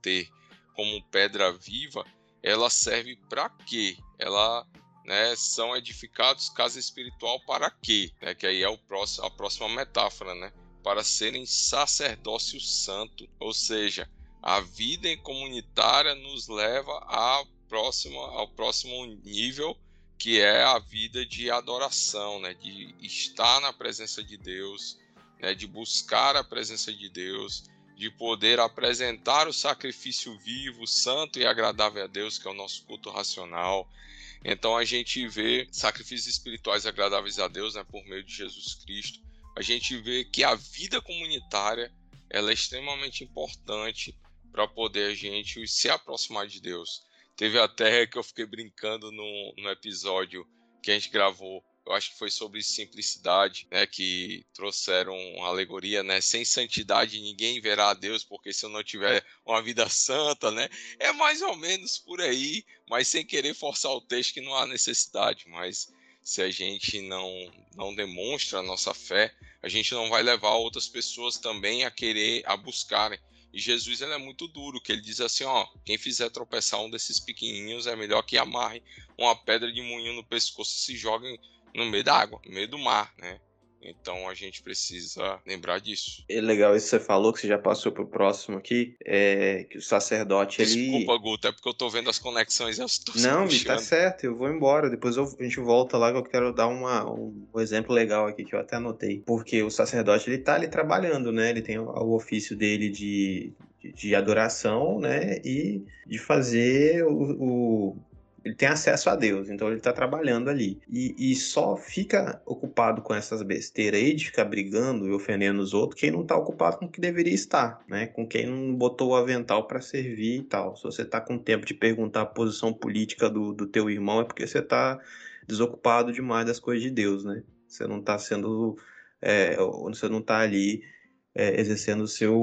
ter como pedra viva, ela serve para quê? Ela, né, são edificados casa espiritual para quê? Né? Que aí é o próximo, a próxima metáfora, né? Para serem sacerdócio santo, ou seja, a vida em comunitária nos leva à próxima, ao próximo nível que é a vida de adoração, né? de estar na presença de Deus, né? de buscar a presença de Deus, de poder apresentar o sacrifício vivo, santo e agradável a Deus, que é o nosso culto racional. Então a gente vê sacrifícios espirituais agradáveis a Deus né? por meio de Jesus Cristo. A gente vê que a vida comunitária ela é extremamente importante para poder a gente se aproximar de Deus. Teve até que eu fiquei brincando no episódio que a gente gravou. Eu acho que foi sobre simplicidade, né? Que trouxeram uma alegoria, né? Sem santidade ninguém verá a Deus, porque se eu não tiver uma vida santa, né? É mais ou menos por aí, mas sem querer forçar o texto que não há necessidade. Mas se a gente não, não demonstra a nossa fé, a gente não vai levar outras pessoas também a querer, a buscarem. E Jesus ele é muito duro, que ele diz assim, ó, quem fizer tropeçar um desses pequenininhos é melhor que amarre uma pedra de moinho no pescoço e se jogue no meio da água, no meio do mar, né? Então a gente precisa lembrar disso. É legal isso que você falou, que você já passou pro próximo aqui, é que o sacerdote, ele... Desculpa, Guto, é porque eu tô vendo as conexões e eu estou Não, bicho, tá certo, eu vou embora. Depois eu- a gente volta lá que eu quero dar uma, um, um exemplo legal aqui que eu até anotei. Porque o sacerdote, ele tá ali trabalhando, né? Ele tem o, o ofício dele de, de, de adoração, né? E de fazer o, o- Ele tem acesso a Deus, então ele tá trabalhando ali. E, e só fica ocupado com essas besteiras aí de ficar brigando e ofendendo os outros quem não tá ocupado com o que deveria estar, né? Com quem não botou o avental para servir e tal. Se você tá com tempo de perguntar a posição política do, do teu irmão, é porque você tá desocupado demais das coisas de Deus, né? Você não tá sendo. é, você não tá ali é, exercendo o seu,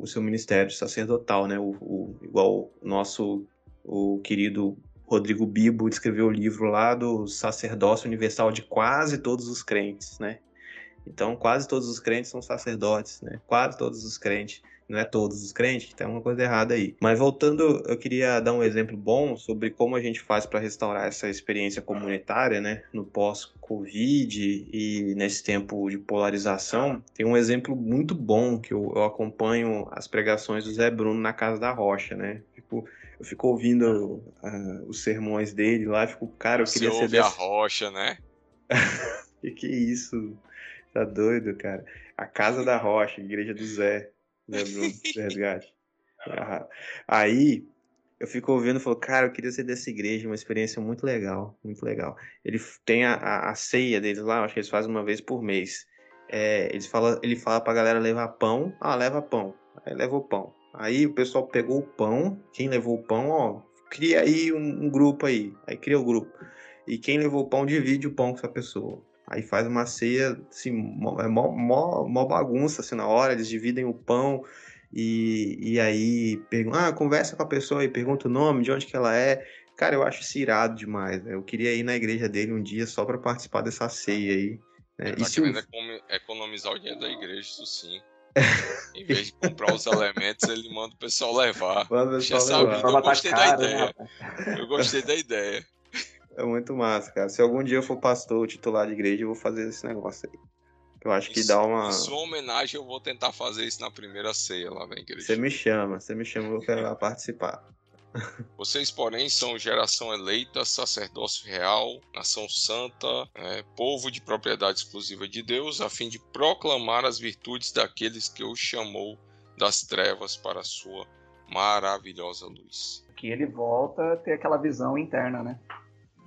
o seu ministério sacerdotal, né? O, o- igual o nosso o querido Rodrigo Bibo escreveu o livro lá do sacerdócio universal de quase todos os crentes, né? Então, quase todos os crentes são sacerdotes, né? Quase todos os crentes. Não é todos os crentes, tem uma coisa errada aí. Mas voltando, eu queria dar um exemplo bom sobre como a gente faz para restaurar essa experiência comunitária, né? No pós-Covid e nesse tempo de polarização. Tem um exemplo muito bom que eu, eu acompanho as pregações do Zé Bruno na Casa da Rocha, né? Fico, eu fico ouvindo ah, os sermões dele lá fico, cara, eu Você queria ser ouve a dessa... rocha, né? Que que é isso? Tá doido, cara? A Casa da Rocha, Igreja do Zé. Zé Bruno, Zé Resgate. Ah, Aí eu fico ouvindo e falo, cara, eu queria ser dessa igreja, uma experiência muito legal, muito legal. Ele tem a, a, a ceia deles lá, acho que eles fazem uma vez por mês. É, eles fala, ele fala pra galera levar pão, ah, leva pão. Aí leva o pão. Aí o pessoal pegou o pão, quem levou o pão, ó, cria aí um, um grupo aí. Aí cria o grupo. E quem levou o pão divide o pão com essa pessoa. Aí faz uma ceia, assim, mó, é mó, mó, bagunça, assim, na hora, eles dividem o pão e, e aí ah, conversa com a pessoa e pergunta o nome, de onde que ela é. Cara, eu acho isso irado demais, né? Eu queria ir na igreja dele um dia só pra participar dessa ceia aí. né? E tá se o- querendo economi- economizar o dinheiro da igreja, isso sim. Em vez de comprar os elementos, ele manda o pessoal levar. Manda o Já pessoal sabe, levar. eu gostei da caro, né, ideia. rapaz? Eu gostei da ideia. É muito massa, cara. Se algum dia eu for pastor titular de igreja, eu vou fazer esse negócio aí. Eu acho que Em dá uma. Em sua homenagem, eu vou tentar fazer isso na primeira ceia lá na igreja. Você me chama, você me chama, eu quero lá participar. Vocês, porém, são geração eleita, sacerdócio real, nação santa, é, povo de propriedade exclusiva de Deus, a fim de proclamar as virtudes daqueles que o chamou das trevas para a sua maravilhosa luz. que ele volta a ter aquela visão interna, né?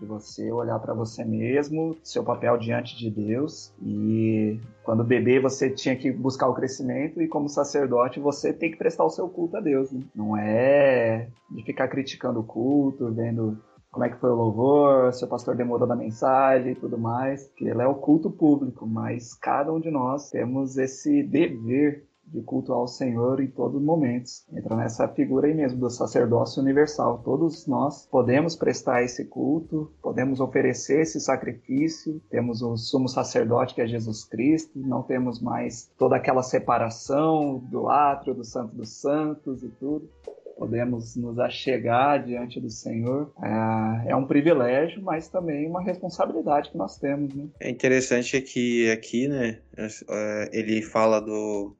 De você olhar para você mesmo, seu papel diante de Deus. E quando bebê você tinha que buscar o crescimento, e como sacerdote você tem que prestar o seu culto a Deus. Né? Não é de ficar criticando o culto, vendo como é que foi o louvor, se o pastor demorou na mensagem e tudo mais. Que ele é o culto público, mas cada um de nós temos esse dever de culto ao Senhor em todos os momentos. Entra nessa figura aí mesmo do sacerdócio universal. Todos nós podemos prestar esse culto, podemos oferecer esse sacrifício. Temos o sumo sacerdote que é Jesus Cristo, não temos mais toda aquela separação do átrio, do santo dos santos e tudo. Podemos nos achegar diante do Senhor. É, é um privilégio, mas também uma responsabilidade que nós temos, né? É interessante que aqui, né, é, ele fala do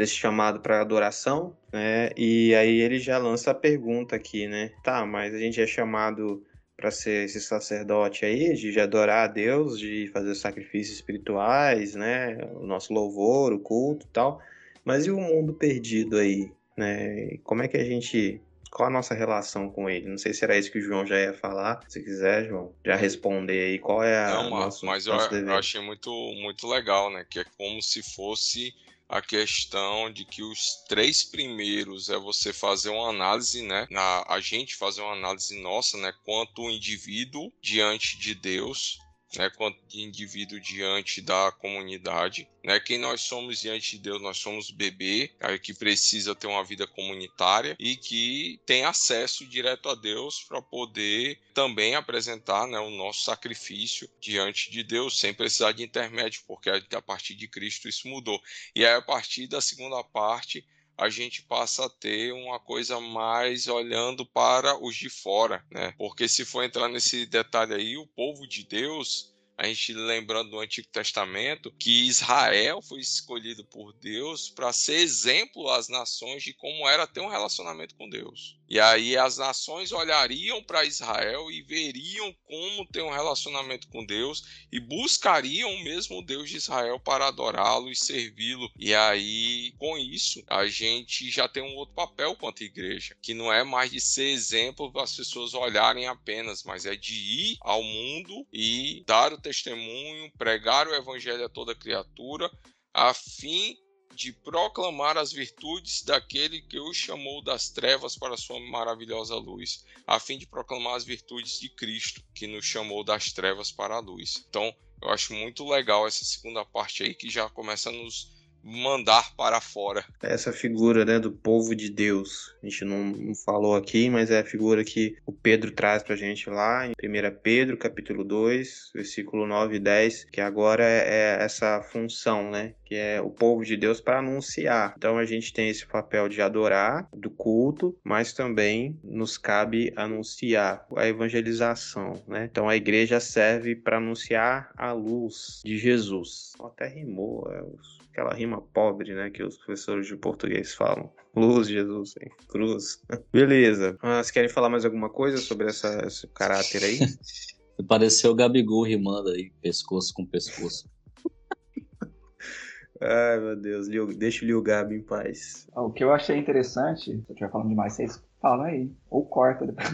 desse chamado para adoração, né? E aí ele já lança a pergunta aqui, né? Tá, mas a gente é chamado para ser esse sacerdote aí, de adorar a Deus, de fazer sacrifícios espirituais, né? O nosso louvor, o culto e tal. Mas e o mundo perdido aí, né? Como é que a gente qual a nossa relação com ele? Não sei se era isso que o João já ia falar. Se quiser, João, já responder aí qual é a Não, mas, nosso, mas eu, nosso eu dever. achei muito, muito legal, né? Que é como se fosse a questão de que os três primeiros é você fazer uma análise, né? Na, a gente fazer uma análise nossa, né? Quanto indivíduo diante de Deus, né, quanto de indivíduo diante da comunidade, né? Quem nós somos diante de Deus, nós somos bebê, que precisa ter uma vida comunitária e que tem acesso direto a Deus para poder também apresentar, né, o nosso sacrifício diante de Deus sem precisar de intermédio, porque a partir de Cristo isso mudou. E aí a partir da segunda parte a gente passa a ter uma coisa mais olhando para os de fora, né? Porque se for entrar nesse detalhe aí, o povo de Deus, a gente lembrando do Antigo Testamento, que Israel foi escolhido por Deus para ser exemplo às nações de como era ter um relacionamento com Deus. E aí as nações olhariam para Israel e veriam como ter um relacionamento com Deus e buscariam mesmo o Deus de Israel para adorá-lo e servi-lo. E aí, com isso, a gente já tem um outro papel quanto igreja, que não é mais de ser exemplo para as pessoas olharem apenas, mas é de ir ao mundo e dar o testemunho, pregar o evangelho a toda criatura, a fim de proclamar as virtudes daquele que o chamou das trevas para sua maravilhosa luz, a fim de proclamar as virtudes de Cristo, que nos chamou das trevas para a luz. Então, eu acho muito legal essa segunda parte aí que já começa a nos mandar para fora. Essa figura né, do povo de Deus. A gente não, falou aqui, mas é a figura que o Pedro traz pra gente lá em 1 Pedro, capítulo 2, versículo 9 e 10, que agora é essa função, né? Que é o povo de Deus para anunciar. Então a gente tem esse papel de adorar, do culto, mas também nos cabe anunciar a evangelização, né? Então a igreja serve para anunciar a luz de Jesus. Até rimou, é, os aquela rima pobre, né, que os professores de português falam. Luz, Jesus, hein? cruz. Beleza. Ah, vocês querem falar mais alguma coisa sobre essa, esse caráter aí? Pareceu o Gabigol rimando aí, pescoço com pescoço. Ai, meu Deus, deixa o Lil Gabi em paz. O que eu achei interessante, se eu estiver falando demais, vocês falam aí. Ou corta depois.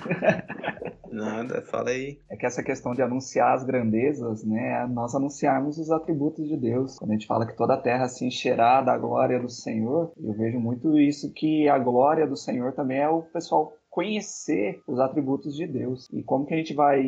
Nada, fala aí. É que essa questão de anunciar as grandezas, né? é Nós anunciarmos os atributos de Deus. Quando a gente fala que toda a terra se encherá da glória do Senhor, eu vejo muito isso que a glória do Senhor também é o pessoal conhecer os atributos de Deus. E como que a gente vai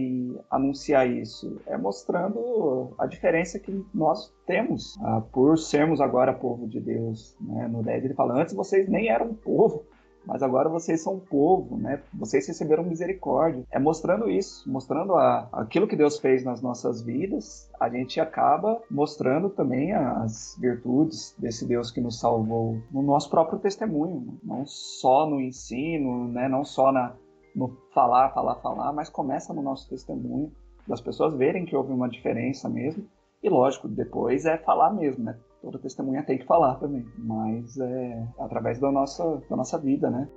anunciar isso? É mostrando a diferença que nós temos ah, por sermos agora povo de Deus. Né? No 10 ele fala, antes vocês nem eram povo, mas agora vocês são um povo, né? Vocês receberam misericórdia. É mostrando isso, mostrando a, aquilo que Deus fez nas nossas vidas, a gente acaba mostrando também as virtudes desse Deus que nos salvou no nosso próprio testemunho, não só no ensino, né? Não só na, no falar, falar, falar, mas começa no nosso testemunho, das pessoas verem que houve uma diferença mesmo. E lógico, depois é falar mesmo, né? Toda testemunha tem que falar também, mas é através da nossa, da nossa vida, né?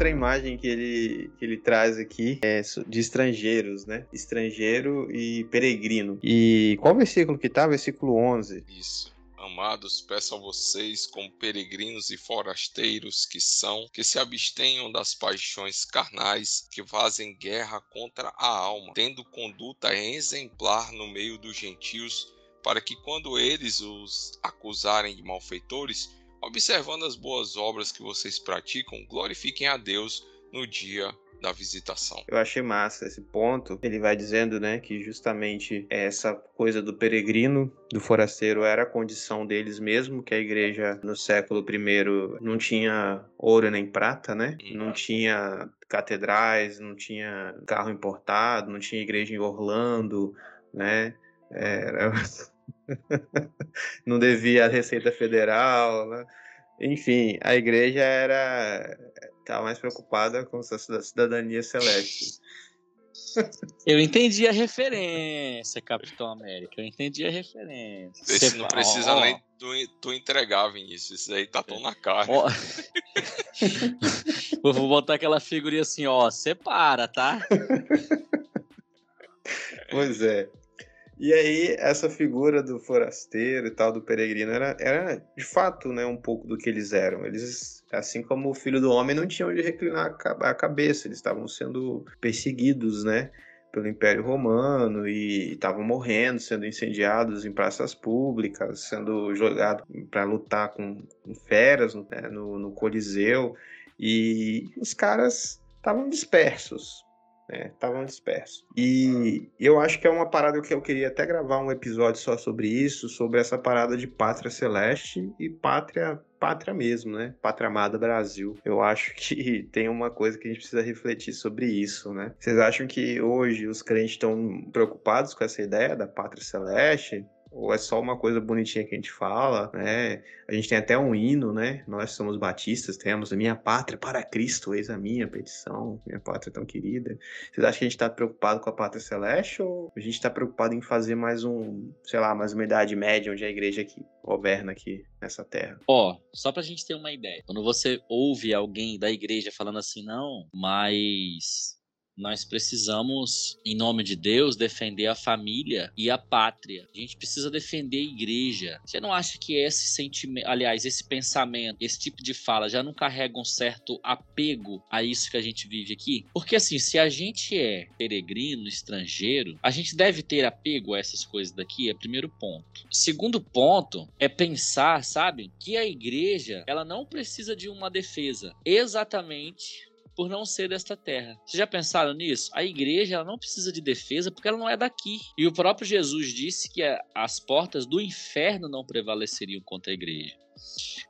outra imagem que ele, que ele traz aqui é de estrangeiros, né? Estrangeiro e peregrino. E qual versículo que tá? Versículo 11. Isso. Amados, peço a vocês, como peregrinos e forasteiros que são, que se abstenham das paixões carnais que fazem guerra contra a alma, tendo conduta exemplar no meio dos gentios, para que quando eles os acusarem de malfeitores, observando as boas obras que vocês praticam, glorifiquem a Deus no dia da visitação. Eu achei massa esse ponto. Ele vai dizendo, né, que justamente essa coisa do peregrino, do forasteiro, era a condição deles mesmo, que a igreja no século I não tinha ouro nem prata, né? Hum. Não tinha catedrais, não tinha carro importado, não tinha igreja em Orlando, né? Era... não devia a Receita Federal, né? Enfim, a igreja era Tá mais preocupada com sua cidadania celeste. Eu entendi a referência, Capitão América. Eu entendi a referência. Esse não precisa oh. nem tu, tu entregar, Vinícius. Isso aí tá tão na cara. Oh. Vou botar aquela figurinha assim, ó. Separa, tá? pois é. E aí, essa figura do forasteiro e tal, do peregrino, era, era de fato né, um pouco do que eles eram. Eles, assim como o filho do homem, não tinham onde reclinar a cabeça, eles estavam sendo perseguidos, né? pelo Império Romano e estavam morrendo, sendo incendiados em praças públicas, sendo jogados para lutar com, com feras né, no, no Coliseu. E os caras estavam dispersos, estavam né? dispersos. E eu acho que é uma parada que eu queria até gravar um episódio só sobre isso, sobre essa parada de pátria celeste e pátria pátria mesmo, né? Pátria amada Brasil. Eu acho que tem uma coisa que a gente precisa refletir sobre isso, né? Vocês acham que hoje os crentes estão preocupados com essa ideia da pátria celeste? Ou é só uma coisa bonitinha que a gente fala, né? A gente tem até um hino, né? Nós somos batistas, temos a minha pátria para Cristo, eis a minha petição, minha pátria tão querida. Vocês acham que a gente está preocupado com a pátria celeste ou a gente está preocupado em fazer mais um, sei lá, mais uma idade média onde a igreja que governa aqui nessa terra? Ó, oh, só pra gente ter uma ideia. Quando você ouve alguém da igreja falando assim, não, mas nós precisamos, em nome de Deus, defender a família e a pátria. A gente precisa defender a igreja. Você não acha que esse sentimento, aliás, esse pensamento, esse tipo de fala já não carrega um certo apego a isso que a gente vive aqui? Porque assim, se a gente é peregrino, estrangeiro, a gente deve ter apego a essas coisas daqui, é primeiro ponto. Segundo ponto é pensar, sabe, que a igreja, ela não precisa de uma defesa. Exatamente por não ser desta terra. Vocês já pensaram nisso? A igreja ela não precisa de defesa porque ela não é daqui. E o próprio Jesus disse que as portas do inferno não prevaleceriam contra a igreja.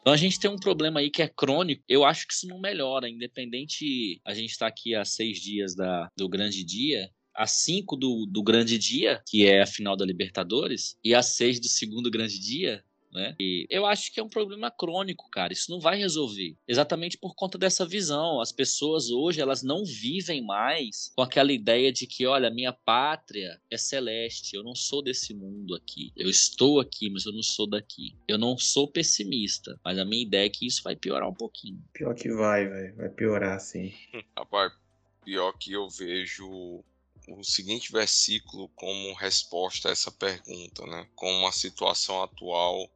Então a gente tem um problema aí que é crônico. Eu acho que isso não melhora, independente. A gente está aqui há seis dias da, do grande dia. A cinco do, do grande dia, que é a final da Libertadores, e a seis do segundo grande dia, né? E eu acho que é um problema crônico, cara. Isso não vai resolver. Exatamente por conta dessa visão. As pessoas hoje, elas não vivem mais com aquela ideia de que, olha, minha pátria é celeste. Eu não sou desse mundo aqui. Eu estou aqui, mas eu não sou daqui. Eu não sou pessimista, mas a minha ideia é que isso vai piorar um pouquinho. Pior que vai, velho. Vai piorar, sim. Rapaz, pior que eu vejo o seguinte versículo como resposta a essa pergunta, né? Como a situação atual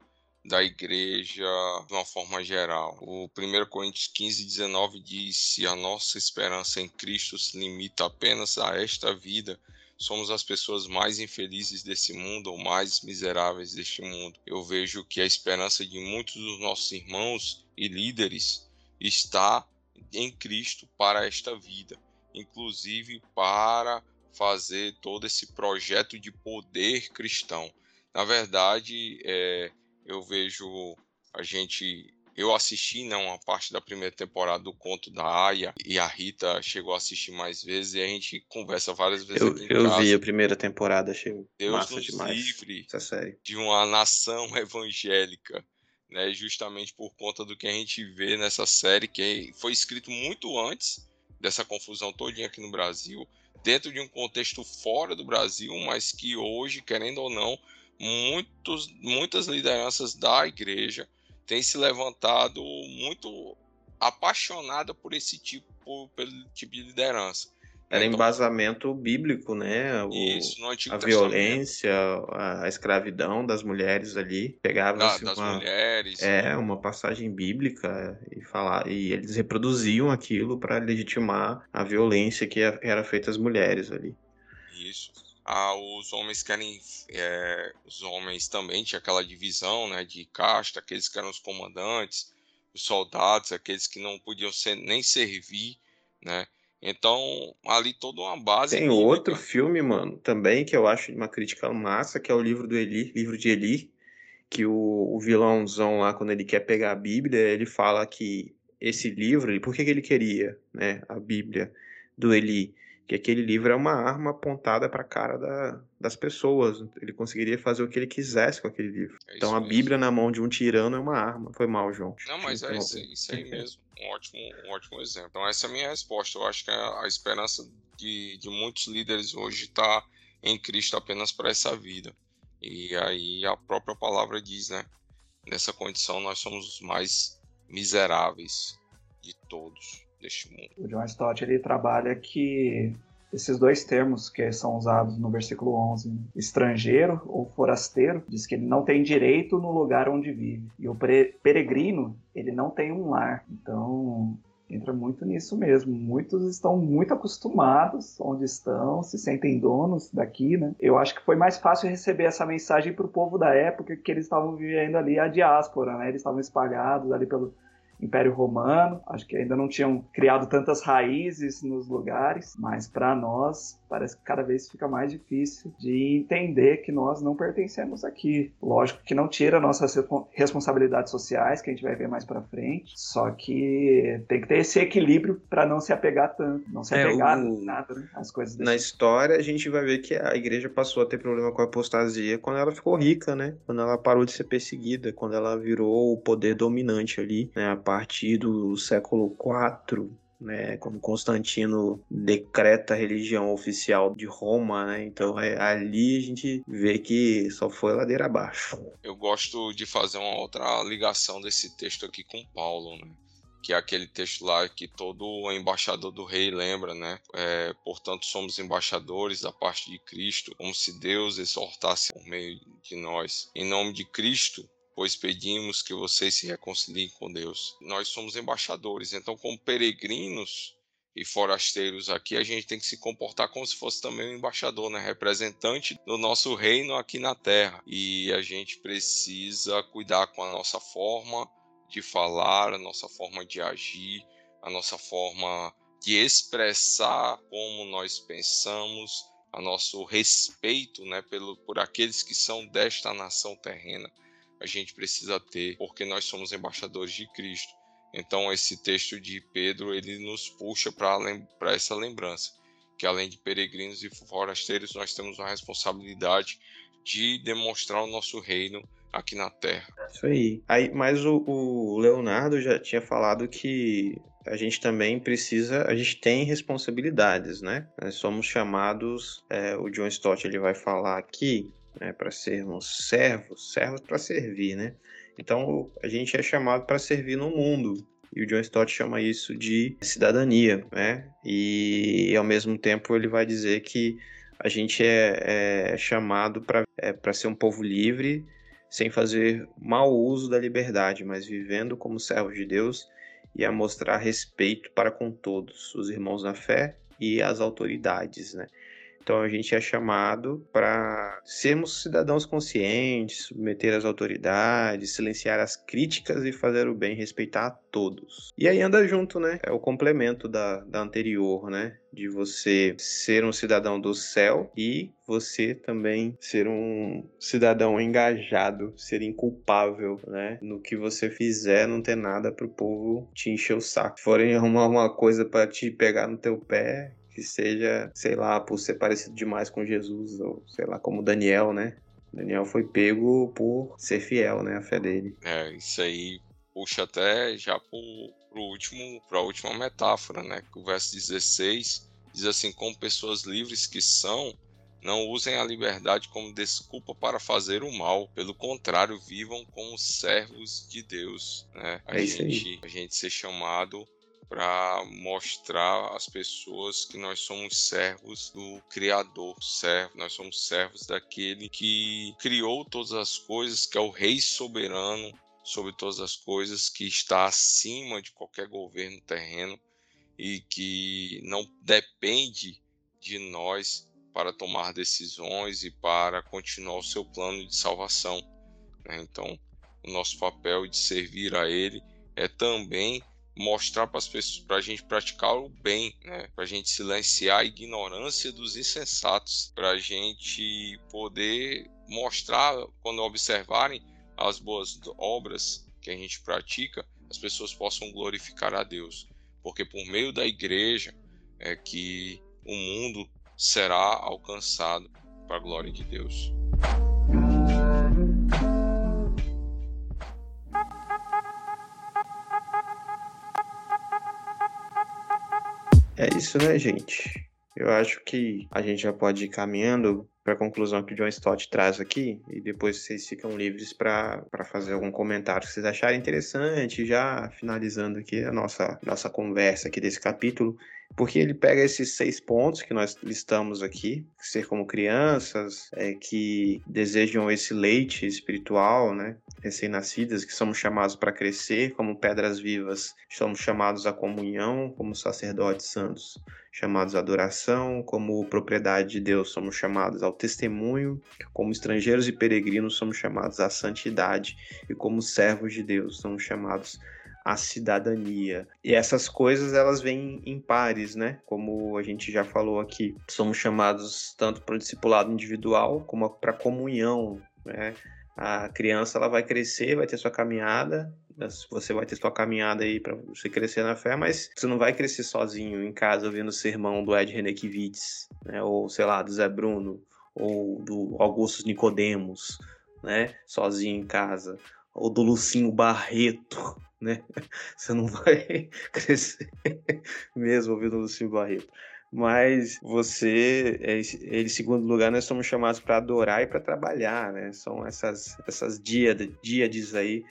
da igreja de uma forma geral. O 1 Coríntios 15, 19 diz: Se a nossa esperança em Cristo se limita apenas a esta vida, somos as pessoas mais infelizes desse mundo ou mais miseráveis deste mundo. Eu vejo que a esperança de muitos dos nossos irmãos e líderes está em Cristo para esta vida, inclusive para fazer todo esse projeto de poder cristão Na verdade, é, eu vejo a gente eu assisti né, uma parte da primeira temporada do Conto da Aya e a Rita chegou a assistir mais vezes e a gente conversa várias vezes Eu, eu casa. vi a primeira temporada, achei Deus massa nos demais. livre Essa série. de uma nação evangélica, né? Justamente por conta do que a gente vê nessa série que foi escrito muito antes dessa confusão todinha aqui no Brasil, dentro de um contexto fora do Brasil, mas que hoje, querendo ou não, muitos, muitas lideranças da igreja têm se levantado muito apaixonada por esse tipo, por- pelo tipo de liderança. Era Então, embasamento bíblico, né? O- Isso, no Antigo a Testamento, violência, a, a escravidão das mulheres ali. Pegava da- assim, das uma, mulheres, é, uma passagem bíblica e falar e eles reproduziam aquilo para legitimar a violência que era feita às mulheres ali. Isso. Ah, os homens querem. é, os homens também tinha aquela divisão né, de casta, aqueles que eram os comandantes, os soldados, aqueles que não podiam ser, nem servir, né? Então, ali toda uma base. Tem outro filme, mano, também que eu acho uma crítica massa, que é o livro do Eli, livro de Eli, que o, o vilãozão lá, quando ele quer pegar a Bíblia, ele fala que esse livro, por que, que ele queria, né, a Bíblia do Eli? Que aquele livro é uma arma apontada para a cara da- das pessoas. Ele conseguiria fazer o que ele quisesse com aquele livro. É Então a mesmo. Bíblia na mão de um tirano é uma arma. Foi mal, João. Não, mas é isso, Interromper. isso aí mesmo. Um ótimo, um ótimo exemplo. Então, essa é a minha resposta. Eu acho que a, a esperança de, de muitos líderes hoje está em Cristo apenas para essa vida. E aí a própria palavra diz, né? Nessa condição, nós somos os mais miseráveis de todos deste mundo. O John Stott ele trabalha que esses dois termos que são usados no versículo 11, né? estrangeiro ou forasteiro, diz que ele não tem direito no lugar onde vive. E o peregrino, ele não tem um lar. Então, entra muito nisso mesmo. Muitos estão muito acostumados onde estão, se sentem donos daqui, né? Eu acho que foi mais fácil receber essa mensagem para o povo da época que eles estavam vivendo ali a diáspora, né? Eles estavam espalhados ali pelo Império Romano. Acho que ainda não tinham criado tantas raízes nos lugares, mas para nós parece que cada vez fica mais difícil de entender que nós não pertencemos aqui. Lógico que não tira nossas respon- responsabilidades sociais, que a gente vai ver mais para frente, só que tem que ter esse equilíbrio para não se apegar tanto, não se É, apegar o- a nada, né? As coisas Na história, a gente vai ver que a igreja passou a ter problema com a apostasia quando ela ficou rica, né? Quando ela parou de ser perseguida, quando ela virou o poder dominante ali, né? A partir do século IV, né? Quando Constantino decreta a religião oficial de Roma, né? Então é, ali a gente vê que só foi ladeira abaixo. Eu gosto de fazer uma outra ligação desse texto aqui com Paulo, né? Que é aquele texto lá que todo embaixador do rei lembra, né? É, portanto, somos embaixadores da parte de Cristo, como se Deus exortasse por meio de nós. Em nome de Cristo, pois pedimos que vocês se reconciliem com Deus. Nós somos embaixadores, então, como peregrinos e forasteiros aqui, a gente tem que se comportar como se fosse também um embaixador, né? representante do nosso reino aqui na terra. E a gente precisa cuidar com a nossa forma de falar, a nossa forma de agir, a nossa forma de expressar como nós pensamos, a nosso respeito né, pelo, por aqueles que são desta nação terrena. A gente precisa ter, porque nós somos embaixadores de Cristo. Então esse texto de Pedro ele nos puxa para essa lembrança, que além de peregrinos e forasteiros, nós temos uma responsabilidade de demonstrar o nosso reino aqui na Terra. Isso aí. aí mas o, o Leonardo já tinha falado que a gente também precisa, a gente tem responsabilidades, né? Nós somos chamados, é, o John Stott ele vai falar aqui, né, para sermos servos, servos para servir, né? Então a gente é chamado para servir no mundo. E o John Stott chama isso de cidadania, né? E ao mesmo tempo ele vai dizer que a gente é, é chamado para é, ser um povo livre, sem fazer mau uso da liberdade, mas vivendo como servos de Deus e a mostrar respeito para com todos, os irmãos na fé e as autoridades, né? Então a gente é chamado para sermos cidadãos conscientes, submeter as autoridades, silenciar as críticas e fazer o bem, respeitar a todos. E aí anda junto, né? É o complemento da, da anterior, né? De você ser um cidadão do céu e você também ser um cidadão engajado, ser inculpável, né? No que você fizer, não ter nada para o povo te encher o saco. Se forem arrumar uma coisa para te pegar no teu pé, que seja, sei lá, por ser parecido demais com Jesus, ou sei lá, como Daniel, né? Daniel foi pego por ser fiel, né, a fé dele. É, isso aí puxa até já pro, pro último, pra última metáfora, né? Que o verso 16 diz assim: Como pessoas livres que são, não usem a liberdade como desculpa para fazer o mal. Pelo contrário, vivam como servos de Deus. Né? A, É gente, a gente ser chamado para mostrar às pessoas que nós somos servos do Criador, servo, nós somos servos daquele que criou todas as coisas, que é o Rei soberano sobre todas as coisas, que está acima de qualquer governo terreno e que não depende de nós para tomar decisões e para continuar o seu plano de salvação. né? Então, o nosso papel de servir a Ele é também mostrar para as pessoas, para a gente praticar o bem, né? para a gente silenciar a ignorância dos insensatos, para a gente poder mostrar, quando observarem as boas obras que a gente pratica, as pessoas possam glorificar a Deus, porque por meio da igreja é que o mundo será alcançado para a glória de Deus. É isso, né, gente? Eu acho que a gente já pode ir caminhando para a conclusão que o John Stott traz aqui, e depois vocês ficam livres para fazer algum comentário que vocês acharem interessante, já finalizando aqui a nossa, nossa conversa aqui desse capítulo, porque ele pega esses seis pontos que nós listamos aqui, ser como crianças, é, que desejam esse leite espiritual, né, recém-nascidas, que somos chamados para crescer, como pedras vivas, somos chamados à comunhão, como sacerdotes santos, chamados à adoração, como propriedade de Deus, somos chamados ao testemunho, como estrangeiros e peregrinos, somos chamados à santidade, e como servos de Deus, somos chamados à cidadania. E essas coisas elas vêm em pares, né? Como a gente já falou aqui, somos chamados tanto para o discipulado individual como para comunhão, né? A criança ela vai crescer, vai ter sua caminhada, você vai ter sua caminhada aí para você crescer na fé, mas você não vai crescer sozinho em casa ouvindo o sermão do Ed Renekiewicz, né? Ou sei lá, do Zé Bruno, ou do Augusto Nicodemos, né? Sozinho em casa, ou do Lucinho Barreto, né? Você não vai crescer mesmo ouvindo o Lucinho Barreto. Mas você, em segundo lugar, nós somos chamados para adorar e para trabalhar, né? São essas, essas díades aí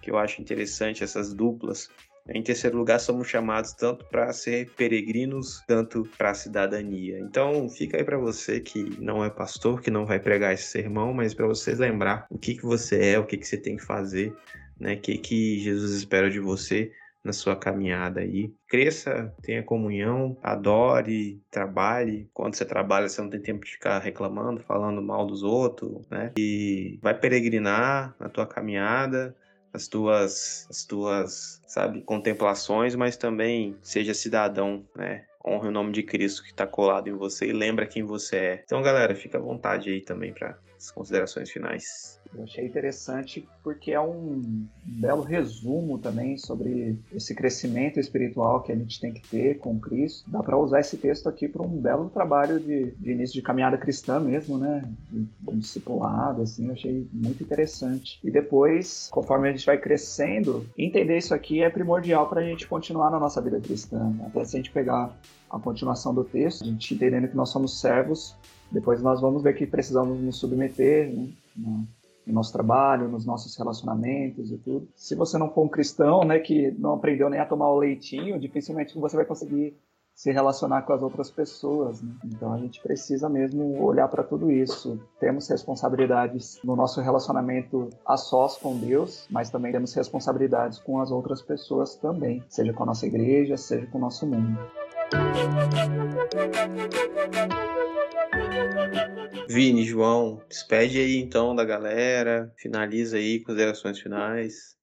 que eu acho interessante, essas duplas. Em terceiro lugar, somos chamados tanto para ser peregrinos, tanto para a cidadania. Então, fica aí para você que não é pastor, que não vai pregar esse sermão, mas para você lembrar o que, que você é, o que, que você tem que fazer, né? O que, que Jesus espera de você na sua caminhada aí. Cresça, tenha comunhão, adore, trabalhe. Quando você trabalha, você não tem tempo de ficar reclamando, falando mal dos outros, né? E vai peregrinar na tua caminhada, as tuas, as tuas, sabe, contemplações, mas também seja cidadão, né? Honre o nome de Cristo que está colado em você e lembra quem você é. Então, galera, fica à vontade aí também para as considerações finais. Eu achei interessante porque é um belo resumo também sobre esse crescimento espiritual que a gente tem que ter com Cristo. Dá para usar esse texto aqui para um belo trabalho de, de, início de caminhada cristã mesmo, né? De, de discipulado, assim, eu achei muito interessante. E depois, conforme a gente vai crescendo, entender isso aqui é primordial para a gente continuar na nossa vida cristã. Até se a gente pegar a continuação do texto, a gente entendendo que nós somos servos, depois nós vamos ver que precisamos nos submeter, né? No nosso trabalho, nos nossos relacionamentos e tudo. Se você não for um cristão, né, que não aprendeu nem a tomar o leitinho, dificilmente você vai conseguir se relacionar com as outras pessoas. Né? Então a gente precisa mesmo olhar para tudo isso. Temos responsabilidades no nosso relacionamento a sós com Deus, mas também temos responsabilidades com as outras pessoas também, seja com a nossa igreja, seja com o nosso mundo. Vini, João, despede aí então da galera, finaliza aí, considerações finais.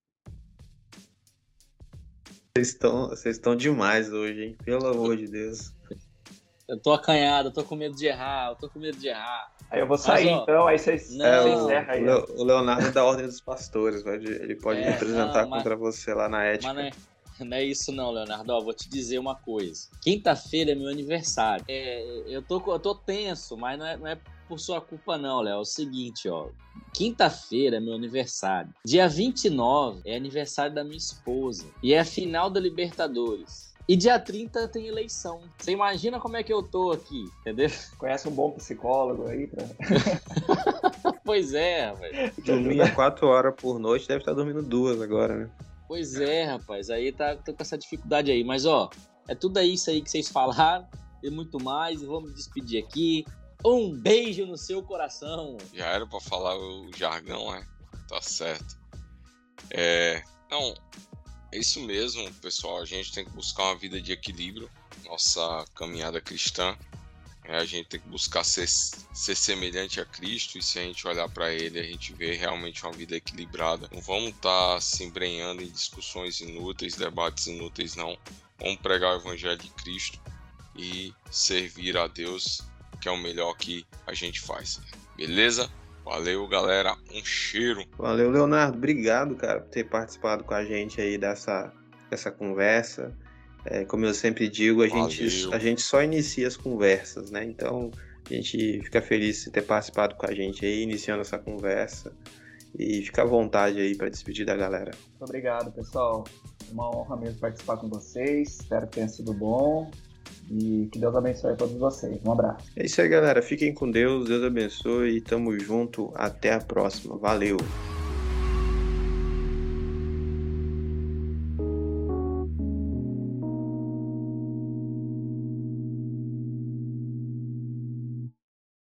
Vocês estão, vocês estão demais hoje, hein? Pelo amor de Deus. Eu tô acanhado, eu tô com medo de errar, eu tô com medo de errar. Aí eu vou sair Mas, ó, então, aí vocês É, encerram aí. o Leo- o Leonardo é da Ordem dos Pastores, ele pode É, representar não, mas- contra você lá na ética. Mas não é, não é isso não, Leonardo. Ó, vou te dizer uma coisa. Quinta-feira é meu aniversário. É, eu, tô, eu tô tenso, mas não é, não é por sua culpa não, Léo. É o seguinte, ó. Quinta-feira é meu aniversário. Dia 29 é aniversário da minha esposa. E é a final da Libertadores. E dia 30 tem eleição. Você imagina como é que eu tô aqui, entendeu? Conhece um bom psicólogo aí pra. Pois é, velho. Dormia quatro horas por noite, deve estar dormindo duas agora, né? Pois é, rapaz. Aí tá tô com essa dificuldade aí. Mas, ó, é tudo isso aí que vocês falaram e muito mais. Vamos despedir aqui. Um beijo no seu coração. Já era pra falar o jargão, é? Tá certo. É. Não, é isso mesmo, pessoal. A gente tem que buscar uma vida de equilíbrio. Nossa caminhada cristã. É, a gente tem que buscar ser, ser semelhante a Cristo. E se a gente olhar para Ele, a gente vê realmente uma vida equilibrada. Não vamos estar se embrenhando em discussões inúteis, debates inúteis, não. Vamos pregar o Evangelho de Cristo e servir a Deus, que é o melhor que a gente faz. Beleza? Valeu, galera. Um cheiro. Valeu, Leonardo. Obrigado, cara, por ter participado com a gente aí dessa, dessa conversa. É, como eu sempre digo, a gente, a gente só inicia as conversas, né? Então, a gente fica feliz de ter participado com a gente aí, iniciando essa conversa. E fica à vontade aí para despedir da galera. Muito obrigado, pessoal. Uma honra mesmo participar com vocês. Espero que tenha sido bom. E que Deus abençoe a todos vocês. Um abraço. É isso aí, galera. Fiquem com Deus. Deus abençoe. E tamo junto. Até a próxima. Valeu.